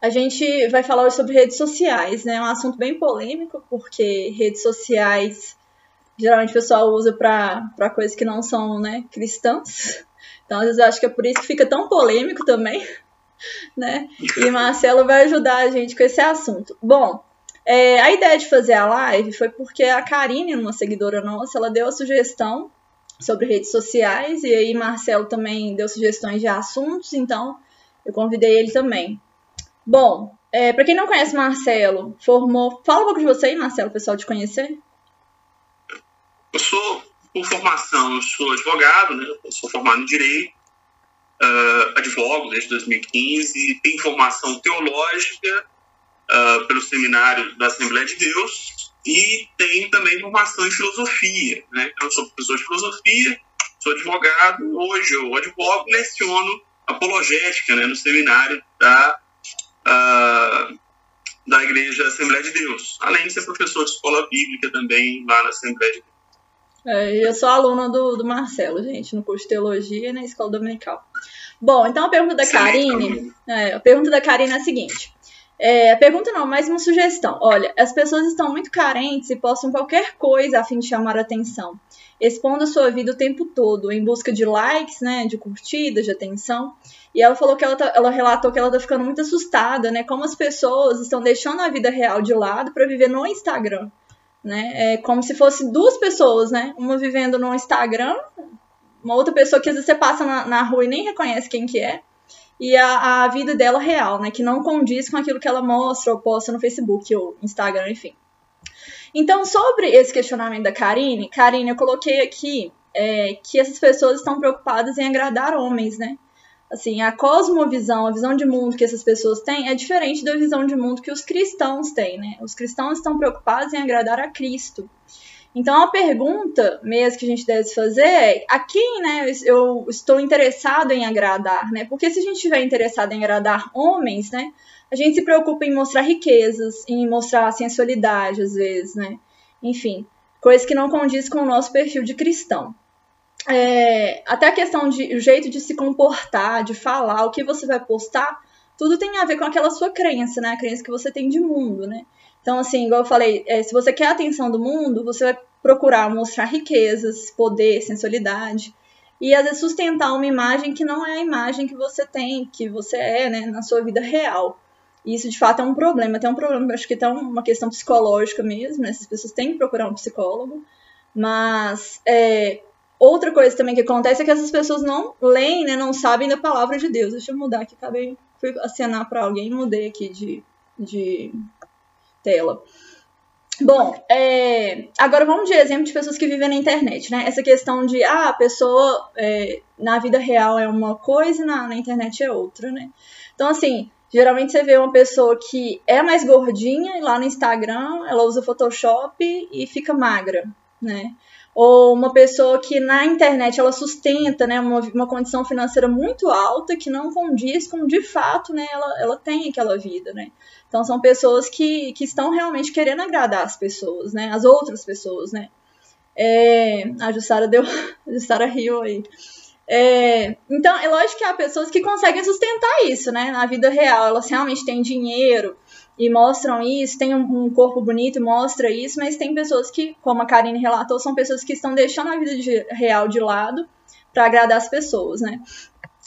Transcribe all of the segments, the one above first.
a gente vai falar hoje sobre redes sociais, né? É um assunto bem polêmico, porque redes sociais geralmente o pessoal usa para coisas que não são né, cristãs. Então, às vezes, eu acho que é por isso que fica tão polêmico também, né? E Marcelo vai ajudar a gente com esse assunto. Bom, é, a ideia de fazer a live foi porque a Karine, uma seguidora nossa, ela deu a sugestão sobre redes sociais, e aí Marcelo também deu sugestões de assuntos, então eu convidei ele também. Bom, é, para quem não conhece Marcelo, formou. Fala um pouco de você aí, Marcelo, pessoal te conhecer. Eu sou, por formação, eu sou advogado, né? Eu sou formado em Direito, uh, advogo desde 2015, tenho formação teológica uh, pelo Seminário da Assembleia de Deus e tenho também formação em filosofia, né? Eu sou professor de filosofia, sou advogado, hoje eu advogo, leciono apologética né, no seminário da da Igreja Assembleia de Deus, além de ser professor de escola bíblica também lá na Assembleia de Deus. É, eu sou aluna do, do Marcelo, gente, no curso de Teologia e na Escola Dominical. Bom, então a pergunta da Karine, é, a pergunta da Karine é a seguinte. É, pergunta não, mais uma sugestão. Olha, as pessoas estão muito carentes e postam qualquer coisa a fim de chamar atenção, expondo a sua vida o tempo todo, em busca de likes, né, de curtidas, de atenção. E ela falou que ela, tá, ela relatou que ela tá ficando muito assustada, né, como as pessoas estão deixando a vida real de lado para viver no Instagram, né? É como se fosse duas pessoas, né? Uma vivendo no Instagram, uma outra pessoa que às vezes você passa na, na rua e nem reconhece quem que é e a, a vida dela real, né? Que não condiz com aquilo que ela mostra ou posta no Facebook ou Instagram, enfim. Então, sobre esse questionamento da Karine, Karine, eu coloquei aqui é, que essas pessoas estão preocupadas em agradar homens, né? Assim, a cosmovisão, a visão de mundo que essas pessoas têm é diferente da visão de mundo que os cristãos têm, né? Os cristãos estão preocupados em agradar a Cristo. Então a pergunta mesmo que a gente deve fazer é a quem né, eu estou interessado em agradar, né? Porque se a gente estiver interessado em agradar homens, né, a gente se preocupa em mostrar riquezas, em mostrar sensualidade às vezes, né? Enfim, coisas que não condiz com o nosso perfil de cristão. É, até a questão de o jeito de se comportar, de falar, o que você vai postar, tudo tem a ver com aquela sua crença, né? A crença que você tem de mundo, né? Então, assim, igual eu falei, é, se você quer a atenção do mundo, você vai procurar mostrar riquezas, poder, sensualidade. E às vezes sustentar uma imagem que não é a imagem que você tem, que você é, né, na sua vida real. E isso de fato é um problema. Tem um problema, acho que tem uma questão psicológica mesmo, né? Essas pessoas têm que procurar um psicólogo. Mas é, outra coisa também que acontece é que essas pessoas não leem, né, não sabem da palavra de Deus. Deixa eu mudar aqui, acabei fui acenar para alguém mudei aqui de, de tela. Bom, é, agora vamos de exemplo de pessoas que vivem na internet, né? Essa questão de, ah, a pessoa é, na vida real é uma coisa e na, na internet é outra, né? Então, assim, geralmente você vê uma pessoa que é mais gordinha e lá no Instagram ela usa Photoshop e fica magra, né? ou uma pessoa que na internet ela sustenta né, uma, uma condição financeira muito alta que não condiz com de fato né, ela, ela tem aquela vida. Né? Então são pessoas que, que estão realmente querendo agradar as pessoas, né, as outras pessoas. Né? É, a Jussara deu. A Jussara riu aí. É, então, é lógico que há pessoas que conseguem sustentar isso, né? Na vida real, elas realmente têm dinheiro, e mostram isso, tem um, corpo bonito e mostra isso, mas tem pessoas que, como a Karine relatou, são pessoas que estão deixando a vida de, real de lado para agradar as pessoas, né?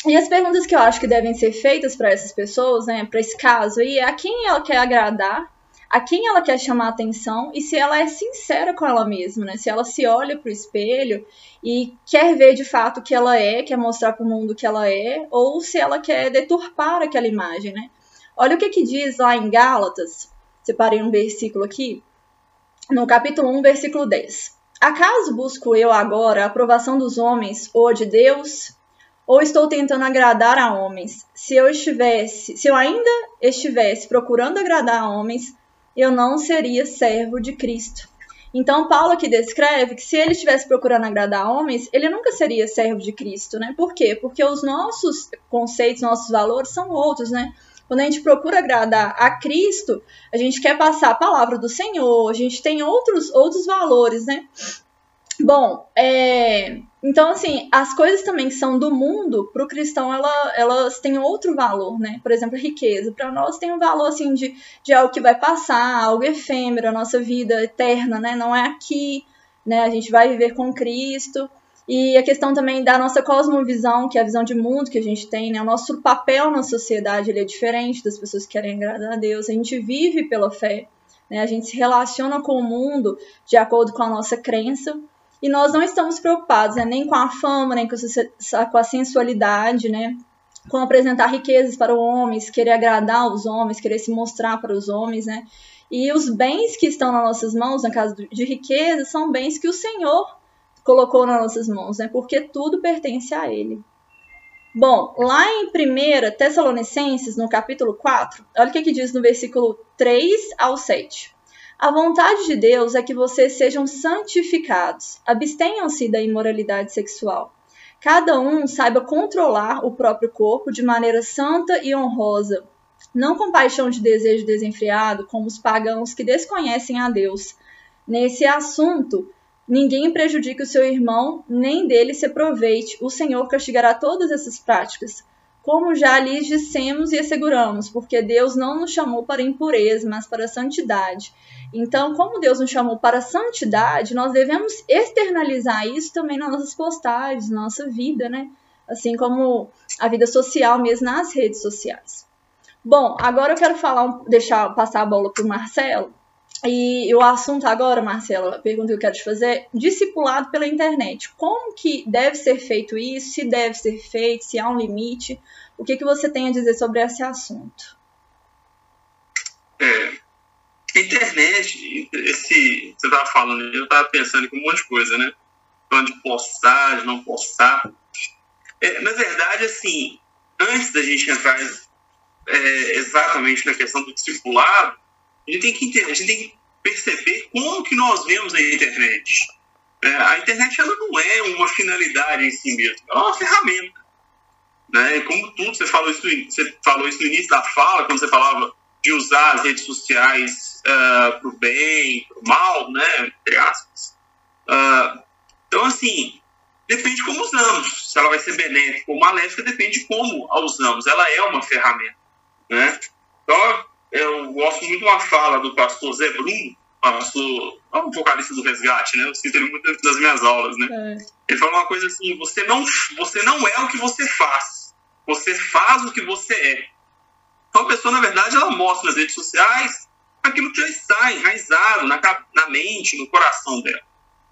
E as perguntas que eu acho que devem ser feitas para essas pessoas, né, para esse caso aí, é a quem ela quer agradar, a quem ela quer chamar atenção e se ela é sincera com ela mesma, né? Se ela se olha para o espelho e quer ver de fato o que ela é, quer mostrar para o mundo o que ela é, ou se ela quer deturpar aquela imagem, né? Olha o que, que diz lá em Gálatas, separei um versículo aqui, no capítulo 1, versículo 10. Acaso busco eu agora a aprovação dos homens ou de Deus? Ou estou tentando agradar a homens? Se eu estivesse, se eu ainda estivesse procurando agradar a homens, eu não seria servo de Cristo. Então, Paulo aqui descreve que se ele estivesse procurando agradar homens, ele nunca seria servo de Cristo, né? Por quê? Porque os nossos conceitos, nossos valores são outros, né? Quando a gente procura agradar a Cristo, a gente quer passar a palavra do Senhor, a gente tem outros, outros valores, né? Bom, é, então assim, as coisas também que são do mundo, para o cristão ela, elas têm outro valor, né? Por exemplo, riqueza. Para nós tem um valor assim de, de algo que vai passar, algo efêmero, a nossa vida eterna, né? Não é aqui, né? A gente vai viver com Cristo. E a questão também da nossa cosmovisão, que é a visão de mundo que a gente tem, né? O nosso papel na sociedade ele é diferente das pessoas que querem agradar a Deus. A gente vive pela fé, né? A gente se relaciona com o mundo de acordo com a nossa crença. E nós não estamos preocupados né, nem com a fama, nem com a sensualidade, né? Com apresentar riquezas para os homens, querer agradar os homens, querer se mostrar para os homens, né? E os bens que estão nas nossas mãos, na casa de riqueza, são bens que o Senhor colocou nas nossas mãos, né? Porque tudo pertence a Ele. Bom, lá em 1 Tessalonicenses, no capítulo 4, olha o que, que diz no versículo 3 ao 7. A vontade de Deus é que vocês sejam santificados, abstenham-se da imoralidade sexual. Cada um saiba controlar o próprio corpo de maneira santa e honrosa, não com paixão de desejo desenfreado, como os pagãos que desconhecem a Deus. Nesse assunto, ninguém prejudique o seu irmão, nem dele se aproveite. O Senhor castigará todas essas práticas como já lhes dissemos e asseguramos, porque Deus não nos chamou para impureza, mas para santidade. Então, como Deus nos chamou para santidade, nós devemos externalizar isso também nas nossas postagens, na nossa vida, né? Assim como a vida social mesmo nas redes sociais. Bom, agora eu quero falar, deixar passar a bola para o Marcelo. E o assunto agora, Marcelo, a pergunta que eu quero te fazer, discipulado pela internet. Como que deve ser feito isso? Se deve ser feito? Se há um limite? O que, que você tem a dizer sobre esse assunto? É, internet, esse, você estava falando, eu estava pensando em um monte de coisa, né? Falando de postar, de não postar. É, na verdade, assim, antes da gente entrar é, exatamente na questão do discipulado, a gente tem que a gente tem que perceber como que nós vemos a internet. É, a internet ela não é uma finalidade em si mesma, ela é uma ferramenta. Né? Como tudo, você falou, isso, você falou isso no início da fala, quando você falava de usar as redes sociais uh, ah, para o bem, para o mal, né? entre aspas. Uh, então, assim, depende de como usamos. Se ela vai ser benéfica ou maléfica, depende de como a usamos. Ela é uma ferramenta. Né? Então, eu gosto muito de uma fala do pastor Zé Bruno, pastor, é um vocalista do resgate, né? Eu cito ele muito nas minhas aulas, né? É. Ele fala uma coisa assim: você não, você não é o que você faz, você faz o que você é. Então a pessoa, na verdade, ela mostra nas redes sociais aquilo que já está enraizado na, na mente, no coração dela.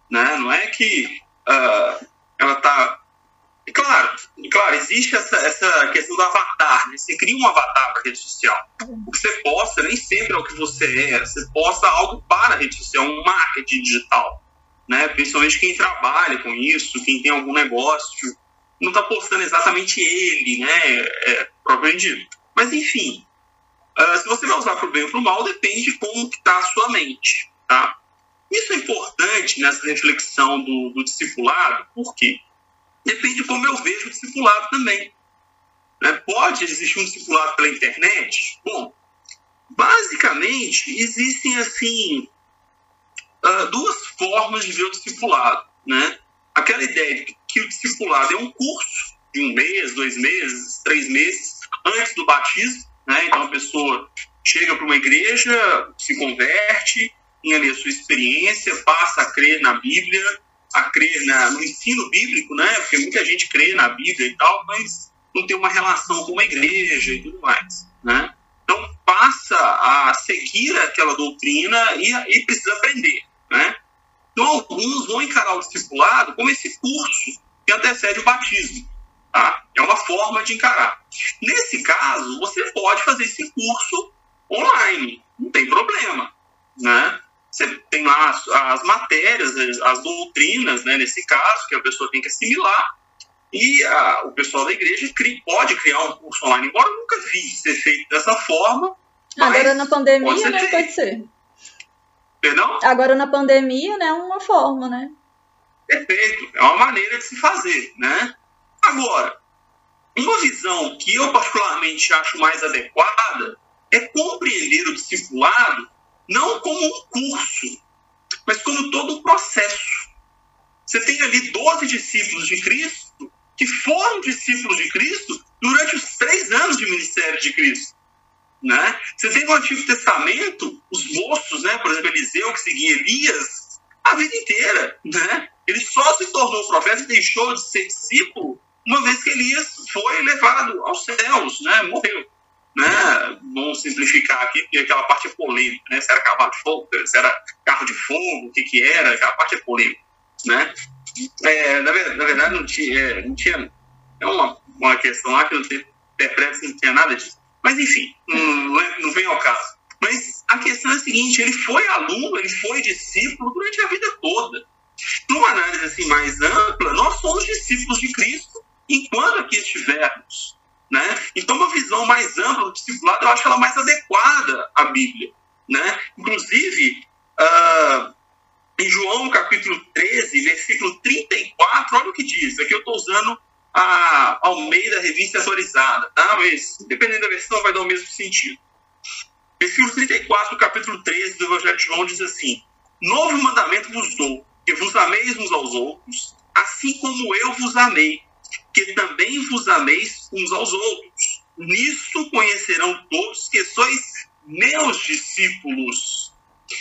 Né? Não é que uh, ela está e claro, claro, existe essa, essa questão do avatar, né? Você cria um avatar para a rede social. O que você posta nem sempre é o que você é. Você posta algo para a rede social, um marketing digital. Né? Principalmente quem trabalha com isso, quem tem algum negócio, não está postando exatamente ele, né? É, propriamente. Mas enfim, uh, se você vai usar para o bem ou para o mal, depende de como está a sua mente. Tá? Isso é importante nessa reflexão do, do discipulado, por quê? Depende de como eu vejo o discipulado também. Né? Pode existir um discipulado pela internet? Bom, basicamente existem assim uh, duas formas de ver o discipulado. Né? Aquela ideia de que o discipulado é um curso de um mês, dois meses, três meses antes do batismo. Né? Então a pessoa chega para uma igreja, se converte, tem ali a sua experiência, passa a crer na Bíblia, a crer na, no ensino bíblico, né? Porque muita gente crê na Bíblia e tal, mas não tem uma relação com uma igreja e tudo mais, né? Então passa a seguir aquela doutrina e, e precisa aprender, né? Então alguns vão encarar o discipulado como esse curso que antecede o batismo, tá? É uma forma de encarar. Nesse caso, você pode fazer esse curso online, não tem problema, né? Você tem lá as, as matérias, as doutrinas, né, nesse caso, que a pessoa tem que assimilar, e a, o pessoal da igreja cri, pode criar um curso online, embora eu nunca vi ser feito dessa forma. Agora na pandemia, pode né? Feito. Pode ser. Perdão? Agora na pandemia, né? Uma forma, né? Perfeito. É uma maneira de se fazer, né? Agora, uma visão que eu particularmente acho mais adequada é compreender o discipulado não como um curso, mas como todo um processo. Você tem ali 12 discípulos de Cristo que foram discípulos de Cristo durante os três anos de ministério de Cristo. Né? Você tem no Antigo Testamento os moços, né? por exemplo, Eliseu, que seguia Elias, a vida inteira. Né? Ele só se tornou profeta e deixou de ser discípulo uma vez que Elias foi levado aos céus, né? morreu. Né? Vamos simplificar aqui, porque aquela parte é polêmica, né? se era cavalo de fogo, se era carro de fogo, o que, que era, aquela parte é polêmica. Né? É, na, verdade, na, verdade, não tinha, é, não tinha é uma, uma questão lá que não tem interpreta não tinha nada disso. Mas enfim, não, é, não vem ao caso. Mas a questão é a seguinte: ele foi aluno, ele foi discípulo durante a vida toda. Numa análise assim mais ampla, nós somos discípulos de Cristo enquanto aqui estivermos. Né? Então, uma visão mais ampla do discipulado, eu acho ela mais adequada à Bíblia. Né? Inclusive, uh, em João capítulo 13, versículo 34, olha o que diz. Aqui eu estou usando a Almeida Revista Atualizada, tá? mas dependendo da versão vai dar o mesmo sentido. Versículo 34 do capítulo 13 do Evangelho de João diz assim: Novo mandamento vos dou, que vos ameis uns aos outros, assim como eu vos amei, que também vos ameis uns aos outros. Nisso conhecerão todos que sois meus discípulos,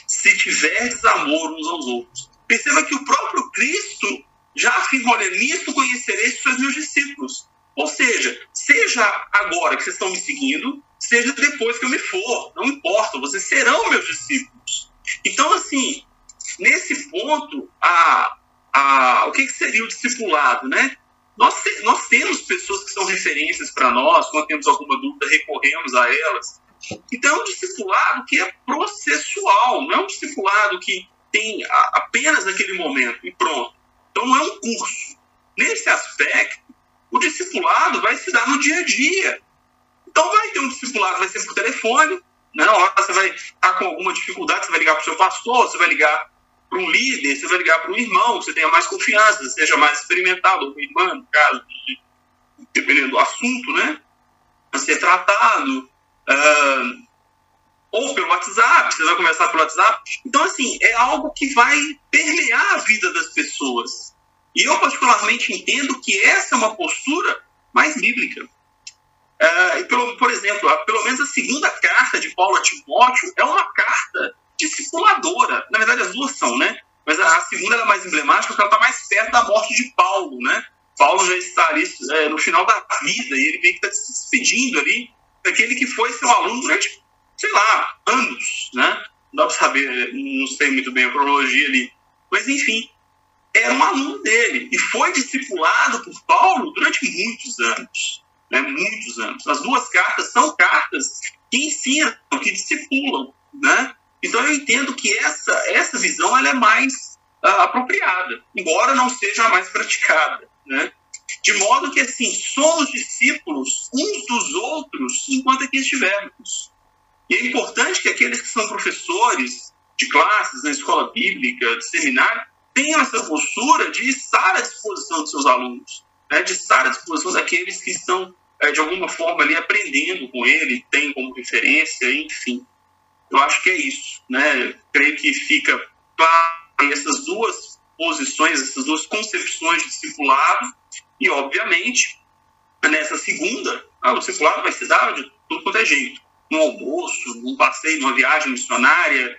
se tiverdes amor uns aos outros. Perceba que o próprio Cristo já afirmou: olha, nisso conhecereis sois meus discípulos. Ou seja, seja agora que vocês estão me seguindo, seja depois que eu me for, não importa, vocês serão meus discípulos. Então, assim, nesse ponto, a, a, o que, que seria o discipulado, né? Nós, nós temos pessoas que são referências para nós, quando temos alguma dúvida, recorremos a elas. Então, é um discipulado que é processual, não é um discipulado que tem apenas aquele momento e pronto. Então, não é um curso. Nesse aspecto, o discipulado vai se dar no dia a dia. Então, vai ter um discipulado, vai ser por telefone. Né? Na hora você vai estar com alguma dificuldade, você vai ligar para o seu pastor, você vai ligar para um líder, você vai ligar para um irmão, que você tenha mais confiança, seja mais experimentado, ou irmã, no caso, de, dependendo do assunto, né? A ser tratado. Uh, ou pelo WhatsApp, você vai conversar pelo WhatsApp. Então, assim, é algo que vai permear a vida das pessoas. E eu, particularmente, entendo que essa é uma postura mais bíblica. Uh, pelo, por exemplo, pelo menos a segunda carta de Paulo a Timóteo é uma carta discipuladora. Na verdade, as duas são, né? Mas a, segunda é mais emblemática porque ela está mais perto da morte de Paulo, né? Paulo já está ali é, no final da vida e ele meio que está se despedindo ali daquele que foi seu aluno durante, sei lá, anos, né? Não dá para saber, não sei muito bem a cronologia ali. Mas, enfim, era um aluno dele e foi discipulado por Paulo durante muitos anos. Né? Muitos anos. As duas cartas são cartas que ensinam, que discipulam. Né? Então eu entendo que essa, essa visão ela é mais uh, apropriada, embora não seja a mais praticada. Né? De modo que, assim, somos discípulos uns dos outros enquanto aqui estivermos. E é importante que aqueles que são professores de classes na escola bíblica, de seminário, tenham essa postura de estar à disposição dos seus alunos, né? de estar à disposição daqueles que estão, é, de alguma forma, ali aprendendo com ele, têm como referência, enfim. Eu acho que é isso, né? Creio que fica claro essas duas posições, essas duas concepções de discipulado e, obviamente, nessa segunda, ah, o discipulado vai se dar de tudo quanto é jeito. No almoço, num passeio, numa viagem missionária,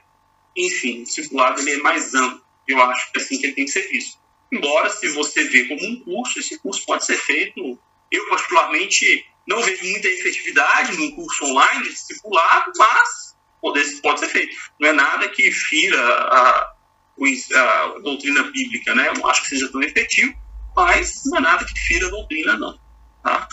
enfim, o discipulado ele é mais amplo. Eu acho que é assim que ele tem que ser visto. Embora, se você vê como um curso, esse curso pode ser feito. Eu, particularmente, não vejo muita efetividade num curso online de discipulado, mas poder, pode ser feito. Não é nada que fira a, a doutrina bíblica, né? Eu não acho que seja tão efetivo, mas não é nada que fira a doutrina, não. Tá?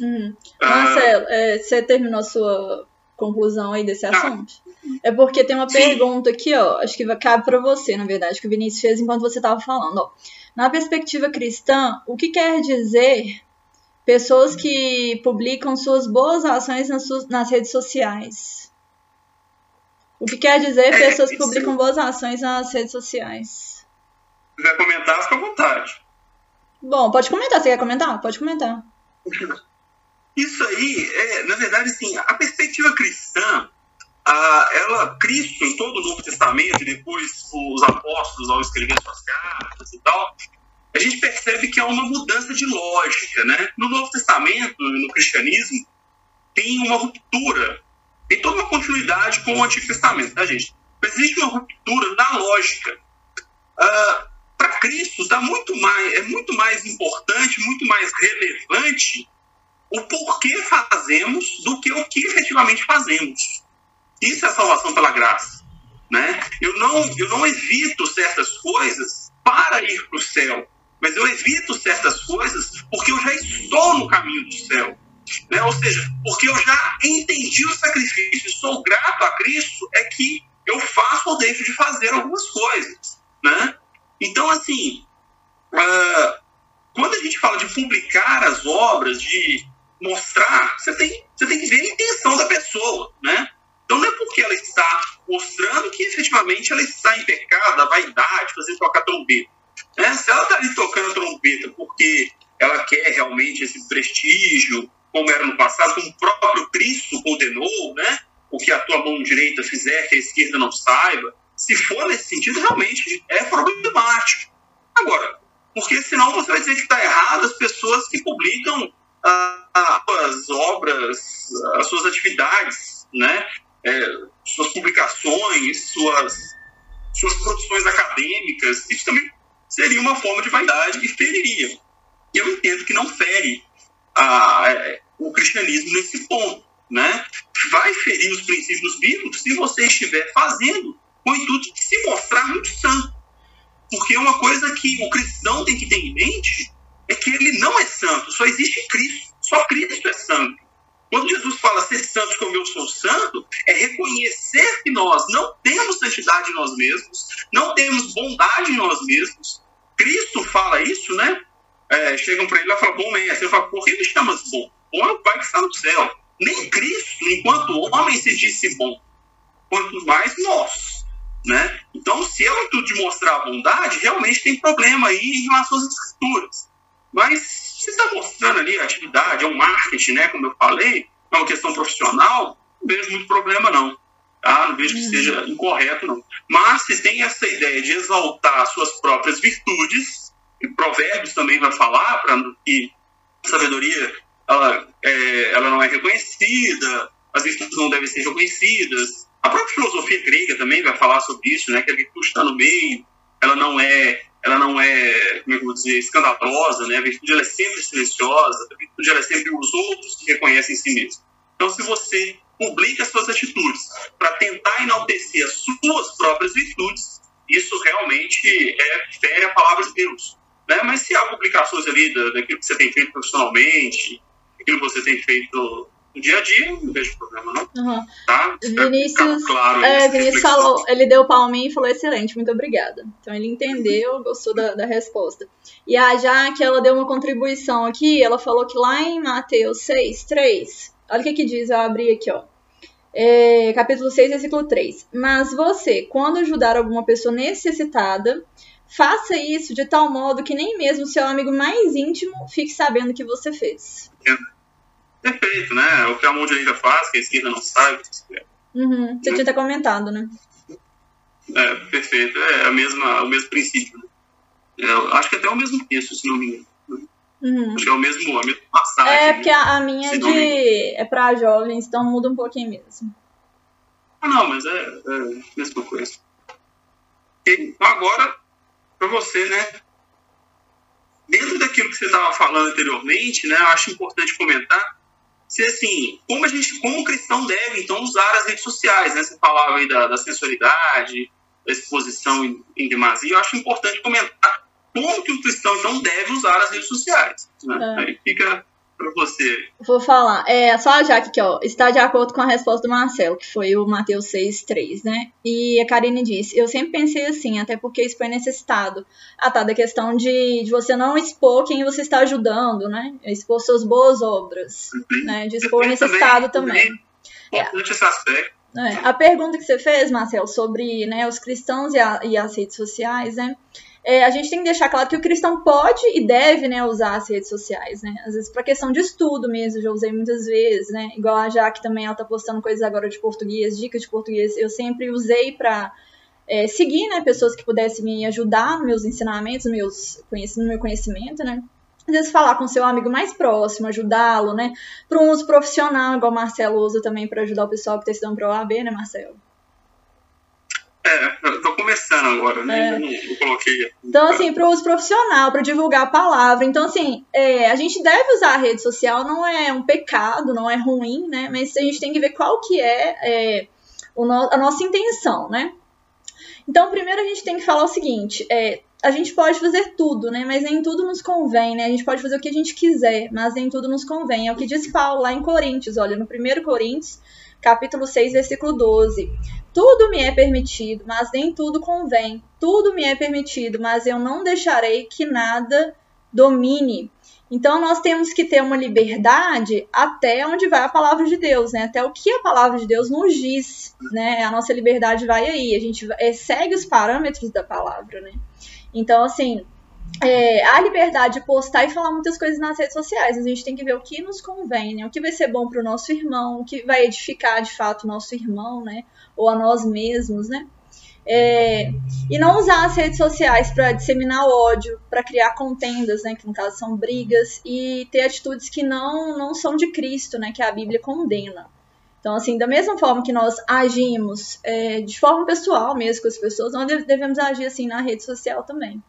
Hum. Marcelo, é, você terminou a sua conclusão aí desse tá. assunto? É porque tem uma Sim. pergunta aqui, ó, acho que cabe para você, na verdade, que o Vinícius fez enquanto você estava falando. Ó. Na perspectiva cristã, o que quer dizer pessoas que publicam suas boas ações nas, suas, nas redes sociais? O que quer dizer é, pessoas que publicam boas ações nas redes sociais. Se quiser comentar, fica à vontade. Bom, pode comentar. Você quer comentar? Pode comentar. Isso aí, é, na verdade, assim, a perspectiva cristã, ah, ela, Cristo, em todo o Novo Testamento, e depois os apóstolos ao escrever suas cartas e tal, a gente percebe que há uma mudança de lógica, né? No Novo Testamento, no cristianismo, tem uma ruptura, tem toda uma continuidade com o Antigo Testamento, tá, gente? Mas existe uma ruptura na lógica. Ah, Para Cristo, tá muito mais, é muito mais importante, muito mais relevante o porquê fazemos do que o que efetivamente fazemos. Isso é salvação pela graça. Né? Eu, não, eu não evito certas coisas para ir para o céu, mas eu evito certas coisas porque eu já estou no caminho do céu. Né? Ou seja, porque eu já entendi o sacrifício e sou grato a Cristo, é que eu faço ou deixo de fazer algumas coisas. Né? Então, assim, uh, quando a gente fala de publicar as obras, de mostrar, você tem, você tem que ver a intenção da pessoa. Né? Então não é porque ela está mostrando que efetivamente ela está em pecado, a vaidade, fazer tocar trombeta. Né? Se ela está ali tocando trombeta porque ela quer realmente esse prestígio, como era no passado, como o próprio Cristo condenou, né? o que a tua mão direita fizer, que a esquerda não saiba, se for nesse sentido, realmente é problemático. Agora, porque senão você vai dizer que está errado as pessoas que publicam ah, as obras, as suas atividades, né? é, suas publicações, suas, suas produções acadêmicas, isso também seria uma forma de vaidade e feriria. Eu entendo que não fere a, o cristianismo nesse ponto. Né? Vai ferir os princípios bíblicos se você estiver fazendo com o intuito de se mostrar muito santo. Porque uma coisa que o cristão tem que ter em mente é que ele não é santo, só existe Cristo. Só Cristo é santo. Quando Jesus fala ser santo como eu sou santo, é reconhecer que nós não temos santidade em nós mesmos, não temos bondade em nós mesmos. Cristo fala isso, né? É, chegam para ele e falam, bom mestre, ele fala, por que me chamas bom? Bom é o Pai que está no céu. Nem Cristo, enquanto homem, se disse bom. Quanto mais nós. Né? Então, se é o intuito de mostrar a bondade, realmente tem problema aí em relação às escrituras. Mas se está mostrando ali a atividade, é um marketing, né, como eu falei, é uma questão profissional, não vejo muito problema não. Tá? Não vejo que uhum. seja incorreto não. Mas se tem essa ideia de exaltar suas próprias virtudes, Provérbios também vai falar para que sabedoria ela, é, ela não é reconhecida, as virtudes não devem ser reconhecidas. A própria filosofia grega também vai falar sobre isso, né, que a virtude está no meio, ela não é ela não é, como é eu vou dizer, escandalosa, né? A virtude ela é sempre silenciosa, a virtude ela é sempre os outros que reconhecem em si mesmo. Então, se você publica as suas atitudes para tentar enaltecer as suas próprias virtudes, isso realmente é fere a palavra de Deus. Né? Mas se há publicações ali daquilo que você tem feito profissionalmente, aquilo que você tem feito no dia a dia, não vejo problema, não. Uhum. Tá? Vinícius, claro é, Vinícius falou, ele deu palminha e falou excelente, muito obrigada. Então ele entendeu, gostou da, da resposta. E a Jaque, ela deu uma contribuição aqui, ela falou que lá em Mateus 6, 3, olha o que que diz, eu abri aqui, ó. É, capítulo 6, versículo 3. Mas você, quando ajudar alguma pessoa necessitada, faça isso de tal modo que nem mesmo seu amigo mais íntimo fique sabendo que você fez. É perfeito, né? O que a mão direita faz, que a esquerda não sabe. Uhum. Você tinha até comentado, né? É, perfeito. É a mesma, o mesmo princípio. Né? É, acho que até é o mesmo texto, se não me engano. Uhum. Acho que é o mesmo, a mesma passagem. É, porque a, a minha é, de, é para jovens, então muda um pouquinho mesmo. Ah, não, mas é, é a mesma coisa. Então, agora, para você, né? Dentro daquilo que você estava falando anteriormente, né? Eu acho importante comentar se assim, como a gente, como o cristão deve então usar as redes sociais, né? Você falava aí da, da sensualidade, da exposição em, em demasia, eu acho importante comentar como que o cristão então deve usar as redes sociais. Né? É. Aí fica para você. Vou falar. É, só a Jaque aqui, ó, está de acordo com a resposta do Marcelo, que foi o Mateus 6,3, né? E a Karine disse, eu sempre pensei assim, até porque isso foi necessitado. Ah, tá, da questão de, de você não expor quem você está ajudando, né? Expor suas boas obras, uhum. né? De expor o necessitado também. também. É. esse aspecto. É. A pergunta que você fez, Marcelo, sobre né, os cristãos e, a, e as redes sociais, né? É, a gente tem que deixar claro que o cristão pode e deve, né, usar as redes sociais, né? Às vezes para questão de estudo mesmo, já usei muitas vezes, né? Igual a Jaque também, ela tá postando coisas agora de português, dicas de português. Eu sempre usei para é, seguir, né, pessoas que pudessem me ajudar nos meus ensinamentos, meus, no meu conhecimento, né? Às vezes falar com seu amigo mais próximo, ajudá-lo, né? Para um uso profissional, igual o Marcelo usa também para ajudar o pessoal que está estudando para o OAB, né, Marcelo? É, eu tô começando agora, né? É. Não, não, coloquei. Então, assim, para o uso profissional, para divulgar a palavra. Então, assim, é, a gente deve usar a rede social, não é um pecado, não é ruim, né? Mas a gente tem que ver qual que é, é no, a nossa intenção, né? Então, primeiro a gente tem que falar o seguinte: é, a gente pode fazer tudo, né? Mas nem tudo nos convém, né? A gente pode fazer o que a gente quiser, mas nem tudo nos convém. É o que diz Paulo lá em Coríntios, olha, no 1 Coríntios, capítulo 6, versículo 12. Tudo me é permitido, mas nem tudo convém. Tudo me é permitido, mas eu não deixarei que nada domine. Então nós temos que ter uma liberdade até onde vai a palavra de Deus, né? Até o que a palavra de Deus nos diz, né? A nossa liberdade vai aí, a gente é, segue os parâmetros da palavra, né? Então assim, é, a liberdade de postar e falar muitas coisas nas redes sociais. A gente tem que ver o que nos convém, né? O que vai ser bom para o nosso irmão, o que vai edificar de fato o nosso irmão, né? Ou a nós mesmos, né? É, e não usar as redes sociais para disseminar ódio, para criar contendas, né, que no caso são brigas, e ter atitudes que não, não são de Cristo, né, que a Bíblia condena. Então, assim, da mesma forma que nós agimos é, de forma pessoal mesmo com as pessoas, nós devemos agir assim na rede social também.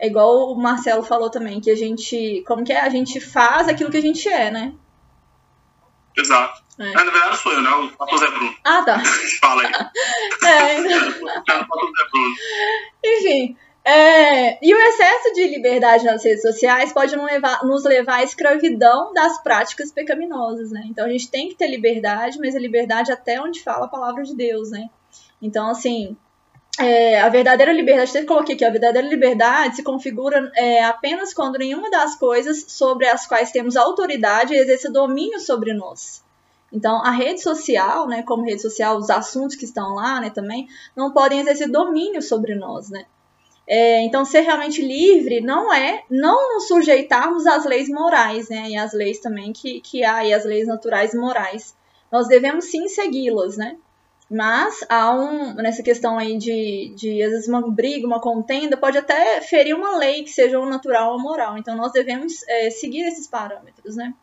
É igual o Marcelo falou também, que a gente. Como que é? A gente faz aquilo que a gente é, né? Exato. É. na verdade sou eu, né? O Pato Zé Bruno. Ah, tá. Fala aí. É, então... Enfim. É, e o excesso de liberdade nas redes sociais pode nos levar, nos levar à escravidão das práticas pecaminosas, né? Então a gente tem que ter liberdade, mas a liberdade até onde fala a palavra de Deus, né? Então, assim, é, a verdadeira liberdade, até coloquei aqui, a verdadeira liberdade se configura é, apenas quando nenhuma das coisas sobre as quais temos autoridade exerce domínio sobre nós. Então, a rede social, né, como rede social, os assuntos que estão lá, né, também, não podem exercer domínio sobre nós, né. É, então, ser realmente livre não é não nos sujeitarmos às leis morais, né, e às leis também que, que há, e as leis naturais e morais. Nós devemos sim segui-las, né, mas há um, nessa questão aí de, de, às vezes, uma briga, uma contenda, pode até ferir uma lei que seja ou natural ou moral. Então, nós devemos é, seguir esses parâmetros, né?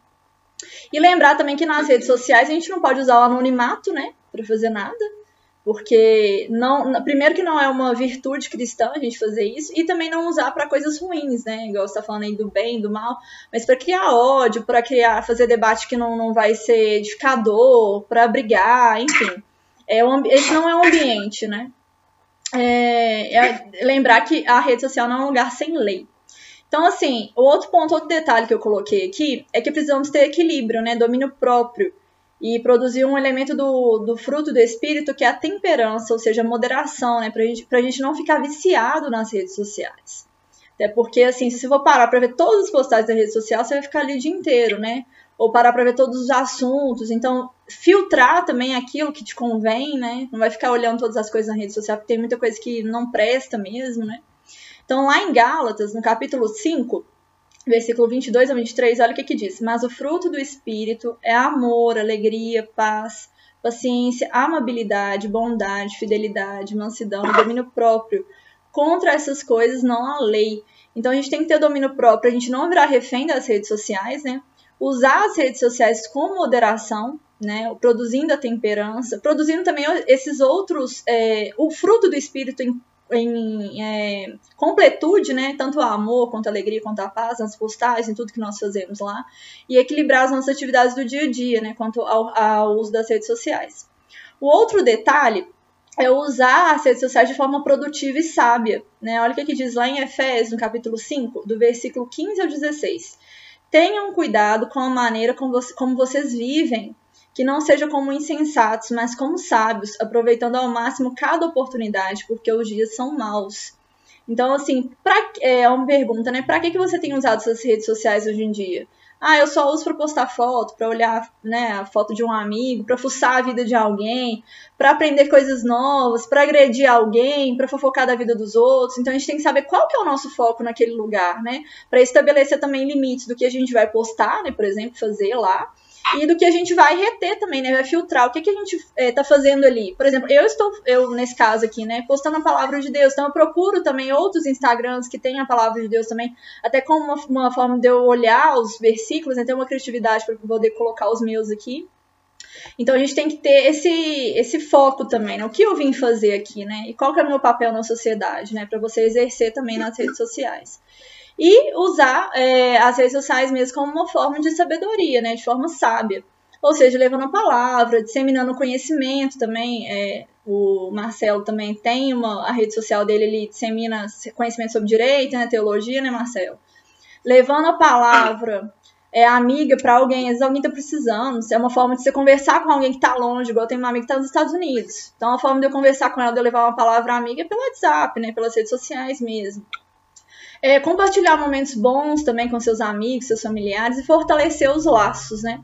E lembrar também que nas redes sociais a gente não pode usar o anonimato, né, para fazer nada. Porque, não, primeiro, que não é uma virtude cristã a gente fazer isso, e também não usar para coisas ruins, né? Igual está falando aí do bem, do mal, mas para criar ódio, para criar, fazer debate que não, não vai ser edificador, para brigar, enfim. É esse não é um ambiente, né? É, é lembrar que a rede social não é um lugar sem lei. Então, assim, o outro ponto, outro detalhe que eu coloquei aqui é que precisamos ter equilíbrio, né? Domínio próprio e produzir um elemento do, do fruto do espírito que é a temperança, ou seja, a moderação, né? Pra gente, pra gente não ficar viciado nas redes sociais. Até porque, assim, se você for parar pra ver todas as postagens da rede social, você vai ficar ali o dia inteiro, né? ou parar para ver todos os assuntos. Então, filtrar também aquilo que te convém, né? Não vai ficar olhando todas as coisas na rede social, porque tem muita coisa que não presta mesmo, né? Então, lá em Gálatas, no capítulo 5, versículo 22 a 23, olha o que que diz: Mas o fruto do Espírito é amor, alegria, paz, paciência, amabilidade, bondade, fidelidade, mansidão domínio próprio. Contra essas coisas não há lei. Então a gente tem que ter domínio próprio, a gente não virar refém das redes sociais, né? usar as redes sociais com moderação, né, produzindo a temperança, produzindo também esses outros, é, o fruto do espírito em, em é, completude, né, tanto o amor, quanto a alegria, quanto a paz, nas postagens, em tudo que nós fazemos lá, e equilibrar as nossas atividades do dia a dia, né, quanto ao, ao uso das redes sociais. O outro detalhe é usar as redes sociais de forma produtiva e sábia. Né? Olha o que, que diz lá em Efésios, no capítulo 5, do versículo 15 ao 16. Tenham cuidado com a maneira como, você, como vocês vivem, que não seja como insensatos, mas como sábios, aproveitando ao máximo cada oportunidade, porque os dias são maus. Então, assim, pra, é uma pergunta, né? Para que, que você tem usado suas redes sociais hoje em dia? Ah, eu só uso para postar foto, para olhar né, a foto de um amigo, para fuçar a vida de alguém, para aprender coisas novas, para agredir alguém, para fofocar da vida dos outros. Então a gente tem que saber qual que é o nosso foco naquele lugar, né? Para estabelecer também limites do que a gente vai postar, né? Por exemplo, fazer lá e do que a gente vai reter também, né? Vai filtrar o que, que a gente é, tá fazendo ali. Por exemplo, eu estou, eu nesse caso aqui, né, postando a palavra de Deus, então eu procuro também outros Instagrams que tenham a palavra de Deus também, até como uma, uma forma de eu olhar os versículos, né, ter uma criatividade para poder colocar os meus aqui. Então a gente tem que ter esse, esse foco também, né? O que eu vim fazer aqui, né? E qual que é o meu papel na sociedade, né? Para você exercer também nas redes sociais e usar é, as redes sociais mesmo como uma forma de sabedoria, né, de forma sábia. Ou seja, levando a palavra, disseminando conhecimento também. É, o Marcelo também tem uma, a rede social dele, ele dissemina conhecimento sobre direito, né, teologia, né, Marcelo? Levando a palavra é amiga para alguém, às vezes alguém está precisando, é uma forma de você conversar com alguém que está longe, igual eu tenho uma amiga que está nos Estados Unidos. Então, a forma de eu conversar com ela, de eu levar uma palavra amiga é pelo WhatsApp, né, pelas redes sociais mesmo. É, compartilhar momentos bons também com seus amigos, seus familiares e fortalecer os laços, né?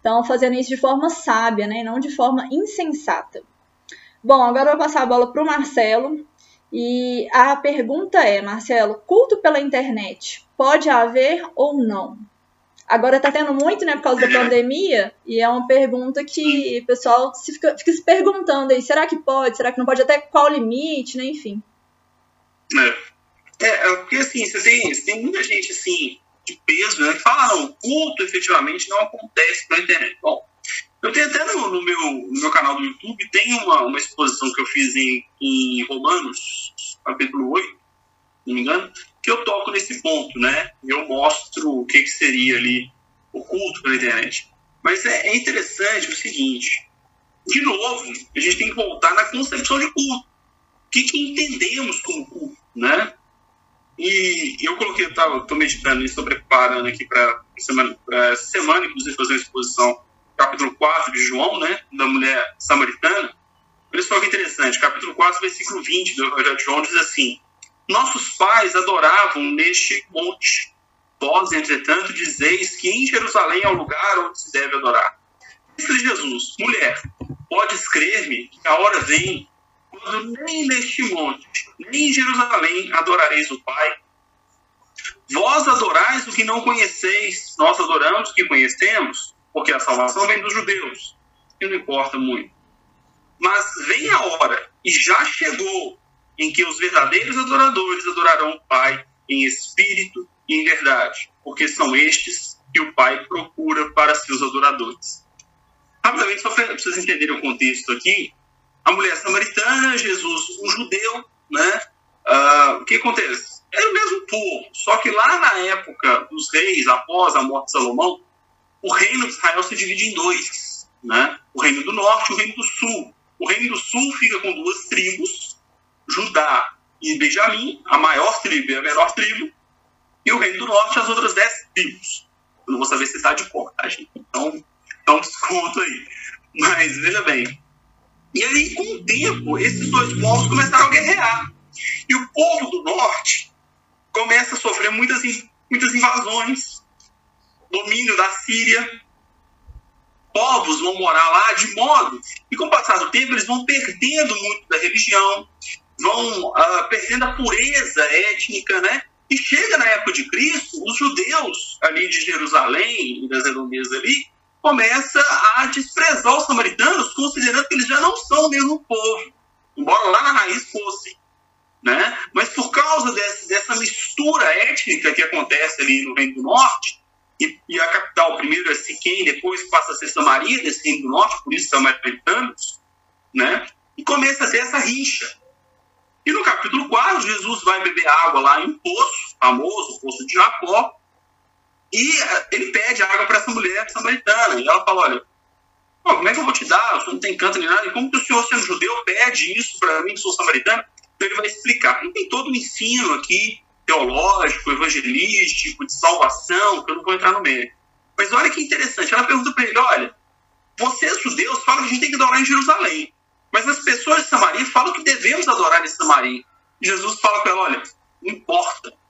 Então, fazendo isso de forma sábia, né? Não de forma insensata. Bom, agora eu vou passar a bola para o Marcelo. E a pergunta é, Marcelo, culto pela internet pode haver ou não? Agora está tendo muito, né, por causa da pandemia, e é uma pergunta que o pessoal se fica, fica, se perguntando aí, será que pode, será que não pode, até qual limite, né, enfim. É. É, é, porque assim, você tem, você tem muita gente assim, de peso, né, que fala, não, o culto efetivamente não acontece pela internet. Bom, eu tenho até no, no, meu, no meu canal do YouTube, tem uma, uma exposição que eu fiz em, em Romanos, capítulo 8, se não me engano, que eu toco nesse ponto, né? Eu mostro o que, que seria ali o culto pela internet. Mas é, é interessante o seguinte, de novo, a gente tem que voltar na concepção de culto. O que, que entendemos como culto, né? E eu coloquei, tô meditando e estou preparando aqui para semana, semana, inclusive, fazer uma exposição, capítulo 4 de João, né, da mulher samaritana. Olha só que interessante, capítulo 4, versículo 20 do Evangelho de João diz assim: Nossos pais adoravam neste monte. Vós, entretanto, dizeis que em Jerusalém é o lugar onde se deve adorar. Disse Jesus: Mulher, podes crer-me que a hora vem quando nem neste monte, nem em Jerusalém adorareis o Pai. Vós adorais o que não conheceis, nós adoramos o que conhecemos, porque a salvação vem dos judeus, e não importa muito. Mas vem a hora, e já chegou, em que os verdadeiros adoradores adorarão o Pai em espírito e em verdade, porque são estes que o Pai procura para seus adoradores. Rapidamente, só para vocês entenderem o contexto aqui, a mulher samaritana, Jesus, um judeu, né? Uh, o que acontece? Era o mesmo povo, só que lá na época dos reis, após a morte de Salomão, o reino de Israel se divide em dois, né? O reino do norte e o reino do sul. O reino do sul fica com duas tribos, Judá e Benjamim, a maior tribo e a menor tribo, e o reino do norte as outras dez tribos. Eu não vou saber se está de cor, tá, gente? Então, então desconto aí. Mas veja bem, e aí, com o tempo, esses dois povos começaram a guerrear. E o povo do norte começa a sofrer muitas, muitas invasões, domínio da Síria. Povos vão morar lá de modo que, com o passar do tempo, eles vão perdendo muito da religião, vão uh, perdendo a pureza étnica, né? E chega na época de Cristo, os judeus ali de Jerusalém e das redondezas ali começa a desprezar os samaritanos, considerando que eles já não são o mesmo povo, embora lá na raiz fossem. Né? Mas por causa desse, dessa mistura étnica que acontece ali no Reino do Norte, e, e, a capital primeiro é Siquém, depois passa a ser Samaria desse Reino do Norte, por isso samaritanos, né? e começa a ter essa rixa. E no capítulo 4, Jesus vai beber água lá em um poço, famoso, o poço de Jacó, e eh, ele pede água para essa mulher samaritana. E ela fala: Olha, como é que eu vou te dar? Eu não tenho canto nem nada. E como que o senhor, sendo judeu, pede isso para mim, que sou samaritano? Então ele vai explicar. E tem todo um ensino aqui, teológico, evangelístico, de salvação, que eu não vou entrar no meio. Mas olha que interessante. Ela pergunta para ele: Olha, vocês judeus falam que a gente tem que adorar em Jerusalém. Mas as pessoas de Samaria falam que devemos adorar em Samaria. Jesus fala para ela: Olha, não importa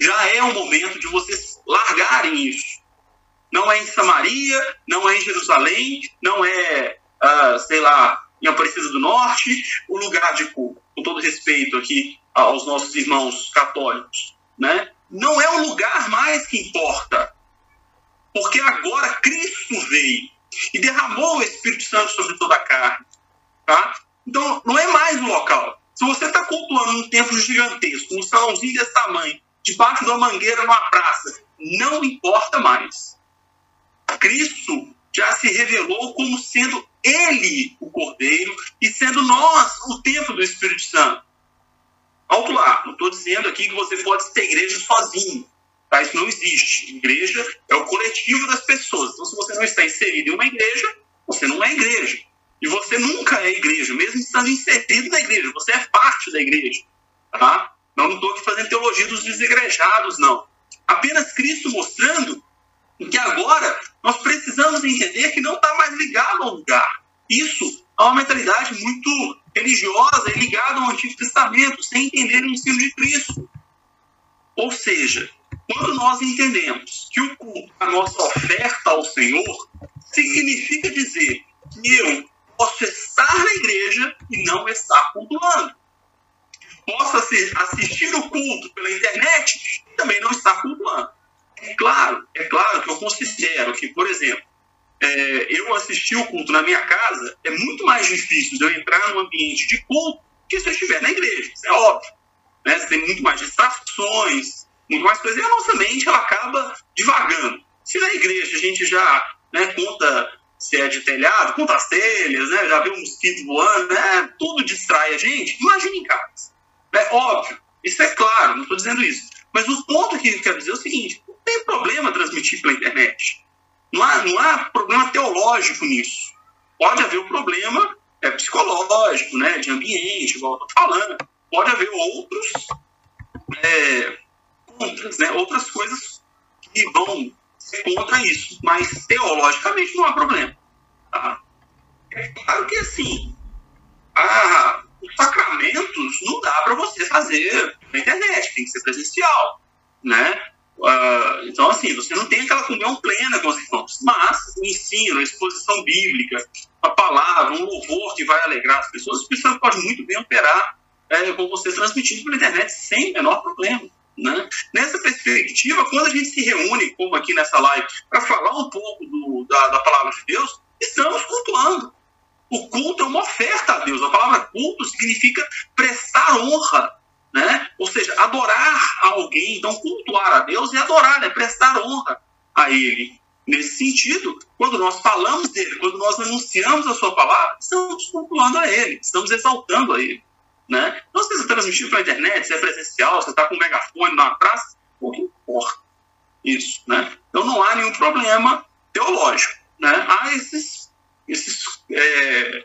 já é o momento de vocês largarem isso. Não é em Samaria, não é em Jerusalém, não é, uh, sei lá, em Aparecida do Norte, o lugar de culto. Com todo respeito aqui aos nossos irmãos católicos, né? Não é o lugar mais que importa. Porque agora Cristo veio e derramou o Espírito Santo sobre toda a carne. Tá? Então, não é mais o local. Se você está cultuando um templo gigantesco, um salãozinho desse tamanho, debaixo de uma mangueira numa praça, não importa mais. Cristo já se revelou como sendo Ele o Cordeiro e sendo nós o templo do Espírito Santo. Alto lá, não estou dizendo aqui que você pode ter igreja sozinho. Tá? Isso não existe. Igreja é o coletivo das pessoas. Então, se você não está inserido em uma igreja, você não é igreja. E você nunca é igreja, mesmo estando inserido na igreja. Você é parte da igreja. Tá? Não estou aqui fazendo teologia dos desigrejados, não. Apenas Cristo mostrando que agora nós precisamos entender que não está mais ligado ao lugar. Isso é uma mentalidade muito religiosa e ligada ao Antigo Testamento, sem entender o ensino de Cristo. Ou seja, quando nós entendemos que o culto, a nossa oferta ao Senhor, significa dizer que eu posso estar na igreja e não estar cultuando. Posso assistir o culto pela internet também não estar cultuando. É claro, é claro que eu considero que, por exemplo, é, eu assistir o culto na minha casa é muito mais difícil de eu entrar num ambiente de culto que se eu estiver na igreja. Isso é óbvio. Né? Você tem muito mais distrações, muito mais coisas, e a nossa mente ela acaba divagando. Se na igreja a gente já né, conta se é de telhado, conta as telhas, né, já vê um mosquito voando, né, tudo distrai a gente, imagina em casa. É óbvio, isso é claro, não estou dizendo isso. Mas o ponto que eu quero dizer é o seguinte: não tem problema transmitir pela internet. Não há, não há problema teológico nisso. Pode haver um problema é, psicológico, né, de ambiente, igual eu estou falando. Pode haver outros é, contras, né? Outras coisas que vão ser contra isso. Mas teologicamente não há problema. Tá? É claro que assim, a, os sacramentos não dá para você fazer na internet, tem que ser presencial, né? Uh, então, assim, você não tem aquela comunhão plena com os irmãos, mas o ensino, a exposição bíblica, a palavra, um louvor que vai alegrar as pessoas, o Espírito Santo pode muito bem operar é, com você transmitindo pela internet sem menor problema. Né? Nessa perspectiva, quando a gente se reúne, como aqui nessa live, para falar um pouco do, da, da, palavra de Deus, estamos cultuando. O culto é uma oferta a Deus. A palavra culto significa prestar honra, né? ou seja, adorar a alguém. Então, cultuar a Deus é adorar, é prestar honra a Ele. Nesse sentido, quando nós falamos dele, quando nós anunciamos a sua palavra, estamos cultuando a Ele, estamos exaltando a Ele. Né? Então, se você está transmitindo pela internet, se é presencial, você está com um megafone na praça, o que importa isso. Né? Então, não há nenhum problema teológico. Né? Há esses, esses, é,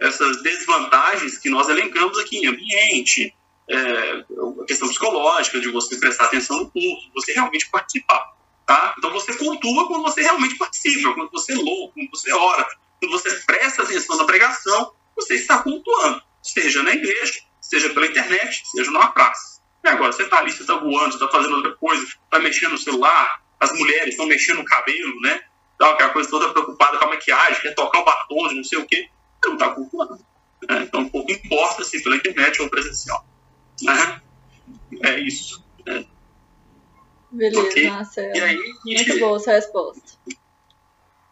essas desvantagens que nós elencamos aqui em ambiente, é, a questão psicológica de você prestar atenção no curso, você realmente participar. Tá? Então, você cultua quando você realmente participa, quando você louca, quando você ora, quando você presta atenção na pregação, você está cultuando seja na igreja, seja pela internet, seja numa praça. E agora, você está ali, você está voando, você está fazendo outra coisa, está mexendo no celular, as mulheres estão mexendo no cabelo, né? Então, aquela coisa toda preocupada com a maquiagem, quer tocar o batom de não sei o quê, não está cultuando. Né? Então, pouco importa se pela internet ou presencial. Né? É isso. Né? Beleza, okay. Marcelo. E aí, Muito boa essa resposta.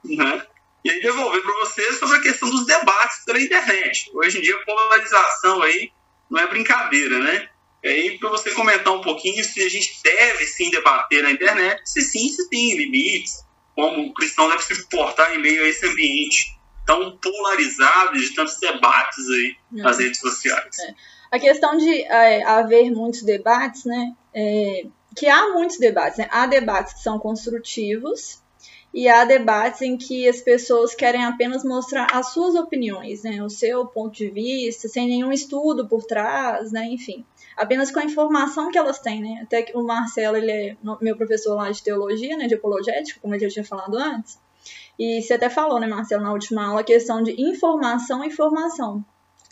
Né? E aí devolver para você sobre a questão dos debates pela internet. Hoje em dia a polarização aí não é brincadeira, né? E aí para você comentar um pouquinho se a gente deve sim debater na internet, se sim, se tem limites, como o cristão deve se portar em meio a esse ambiente tão polarizado de tantos debates aí é. nas redes sociais. É. A questão de é, haver muitos debates, né? É, que há muitos debates, né? Há debates que são construtivos e há debates em que as pessoas querem apenas mostrar as suas opiniões, né, o seu ponto de vista, sem nenhum estudo por trás, né, enfim, apenas com a informação que elas têm, né, até que o Marcelo, ele é meu professor lá de teologia, né, de apologética, como eu já tinha falado antes, e você até falou, né, Marcelo, na última aula, a questão de informação e formação.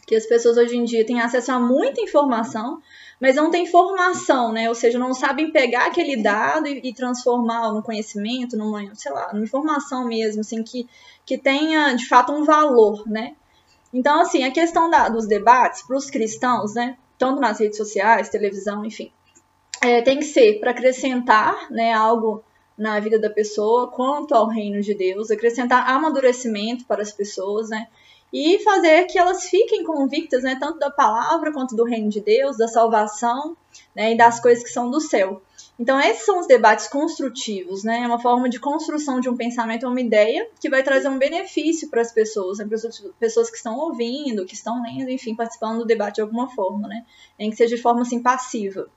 que as pessoas hoje em dia têm acesso a muita informação, mas não têm formação, né? Ou seja, não sabem pegar aquele dado e, e transformar no conhecimento, numa, sei lá, numa informação mesmo, assim, que, que tenha de fato um valor, né? Então, assim, a questão da, dos debates para os cristãos, né? Tanto nas redes sociais, televisão, enfim, é, tem que ser para acrescentar, né, algo na vida da pessoa quanto ao reino de Deus, acrescentar amadurecimento para as pessoas, né? e fazer que elas fiquem convictas, né, tanto da palavra quanto do reino de Deus, da salvação, né, e das coisas que são do céu. Então, esses são os debates construtivos, né? É uma forma de construção de um pensamento, uma ideia que vai trazer um benefício para as pessoas, né? pessoas que estão ouvindo, que estão lendo, enfim, participando do debate de alguma forma, né? Nem que seja de forma assim passiva.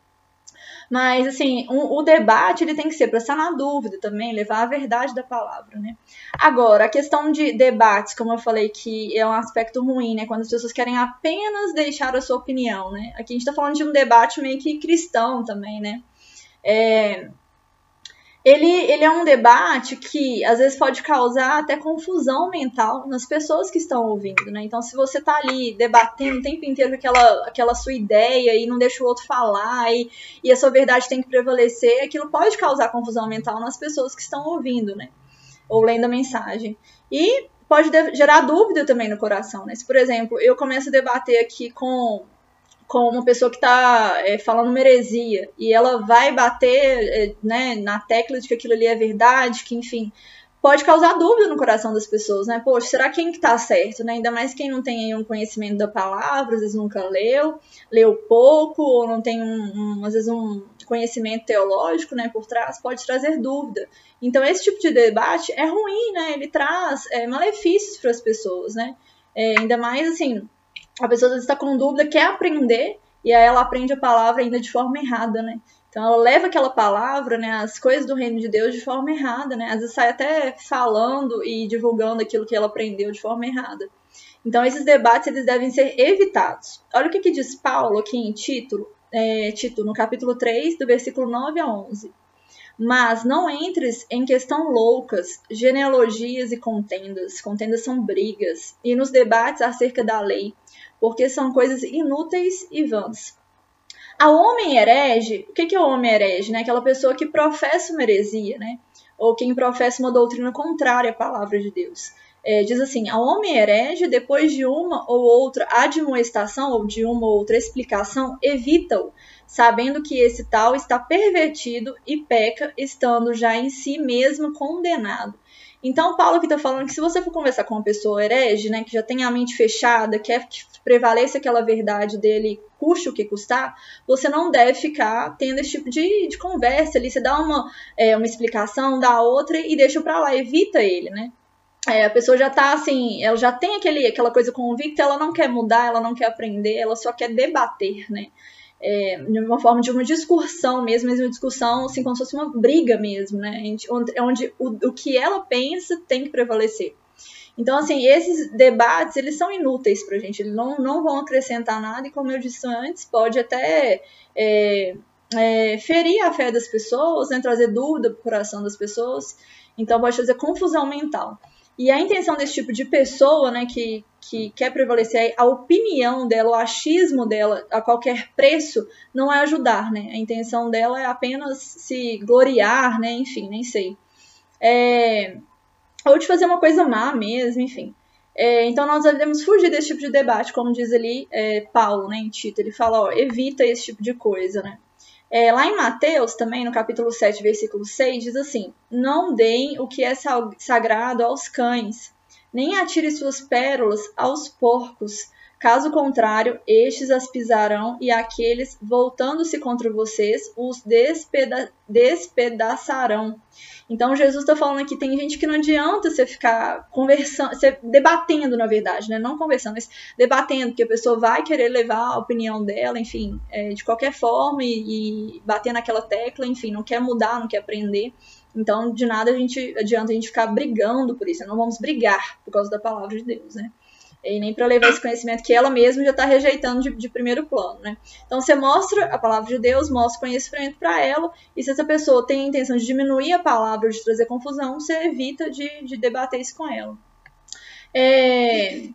Mas, assim, um, o debate ele tem que ser para na dúvida também, levar a verdade da palavra, né? Agora, a questão de debates, como eu falei, que é um aspecto ruim, né? Quando as pessoas querem apenas deixar a sua opinião, né? Aqui a gente está falando de um debate meio que cristão também, né? É, ele, ele é um debate que às vezes pode causar até confusão mental nas pessoas que estão ouvindo, né? Então, se você tá ali debatendo o tempo inteiro aquela, aquela sua ideia e não deixa o outro falar e, e a sua verdade tem que prevalecer, aquilo pode causar confusão mental nas pessoas que estão ouvindo, né? Ou lendo a mensagem. E pode gerar dúvida também no coração, né? Se, por exemplo, eu começo a debater aqui com com uma pessoa que está é, falando uma heresia e ela vai bater é, né, na tecla de que aquilo ali é verdade, que enfim, pode causar dúvida no coração das pessoas, né? Poxa, será quem que tá certo, né? Ainda mais quem não tem um conhecimento da palavra, às vezes nunca leu, leu pouco, ou não tem um, um, às vezes um conhecimento teológico, né, por trás, pode trazer dúvida. Então esse tipo de debate é ruim, né? Ele traz é, malefícios para as pessoas, né? É, ainda mais assim, a pessoa está com dúvida, quer aprender, e aí ela aprende a palavra ainda de forma errada, né? Então ela leva aquela palavra, né, as coisas do reino de Deus de forma errada, né? Às vezes sai até falando e divulgando aquilo que ela aprendeu de forma errada. Então esses debates eles devem ser evitados. Olha o que, que diz Paulo aqui em Tito, é, Tito, no capítulo 3, do versículo 9 a 11. Mas não entres em questão loucas, genealogias e contendas. Contendas são brigas. E nos debates acerca da lei, porque são coisas inúteis e vãs. A homem herege, o que é o homem herege? Né? Aquela pessoa que professa uma heresia, né? ou quem professa uma doutrina contrária à palavra de Deus. É, diz assim: a homem herege, depois de uma ou outra admoestação ou de uma ou outra explicação, evita-o, sabendo que esse tal está pervertido e peca, estando já em si mesmo condenado. Então, Paulo aqui está falando que se você for conversar com uma pessoa herege, né, que já tem a mente fechada, quer que prevaleça aquela verdade dele, custe o que custar, você não deve ficar tendo esse tipo de, de conversa ali. Você dá uma, é, uma explicação, dá outra e deixa para lá, evita ele, né? É, a pessoa já tá assim, ela já tem aquele, aquela coisa convicta, ela não quer mudar, ela não quer aprender, ela só quer debater, né? É, de uma forma de uma discussão mesmo, mesmo uma discussão assim como se fosse uma briga mesmo, né? Onde, onde o, o que ela pensa tem que prevalecer. Então, assim, esses debates, eles são inúteis pra gente, eles não, não vão acrescentar nada, e como eu disse antes, pode até é, é, ferir a fé das pessoas, né, trazer dúvida pro coração das pessoas, então pode trazer confusão mental. E a intenção desse tipo de pessoa, né, que, que quer prevalecer a opinião dela, o achismo dela a qualquer preço, não é ajudar, né? A intenção dela é apenas se gloriar, né? Enfim, nem sei. É... Ou de fazer uma coisa má mesmo, enfim. É, então nós devemos fugir desse tipo de debate, como diz ali é, Paulo, né, em Tito. Ele fala, ó, evita esse tipo de coisa, né? É, lá em Mateus, também, no capítulo 7, versículo 6, diz assim: Não deem o que é sagrado aos cães, nem atire suas pérolas aos porcos. Caso contrário, estes as pisarão e aqueles, voltando-se contra vocês, os despeda despedaçarão. Então Jesus está falando aqui, tem gente que não adianta você ficar conversando, você debatendo, na verdade, né? Não conversando, mas debatendo, porque a pessoa vai querer levar a opinião dela, enfim, é, de qualquer forma e, e bater naquela tecla, enfim, não quer mudar, não quer aprender. Então, de nada a gente adianta a gente ficar brigando por isso. Não vamos brigar por causa da palavra de Deus, né? E nem para levar esse conhecimento que ela mesma já está rejeitando de, de, primeiro plano, né? Então você mostra a palavra de Deus, mostra o conhecimento para ela, e se essa pessoa tem a intenção de diminuir a palavra, de trazer confusão, você evita de, de debater isso com ela. É,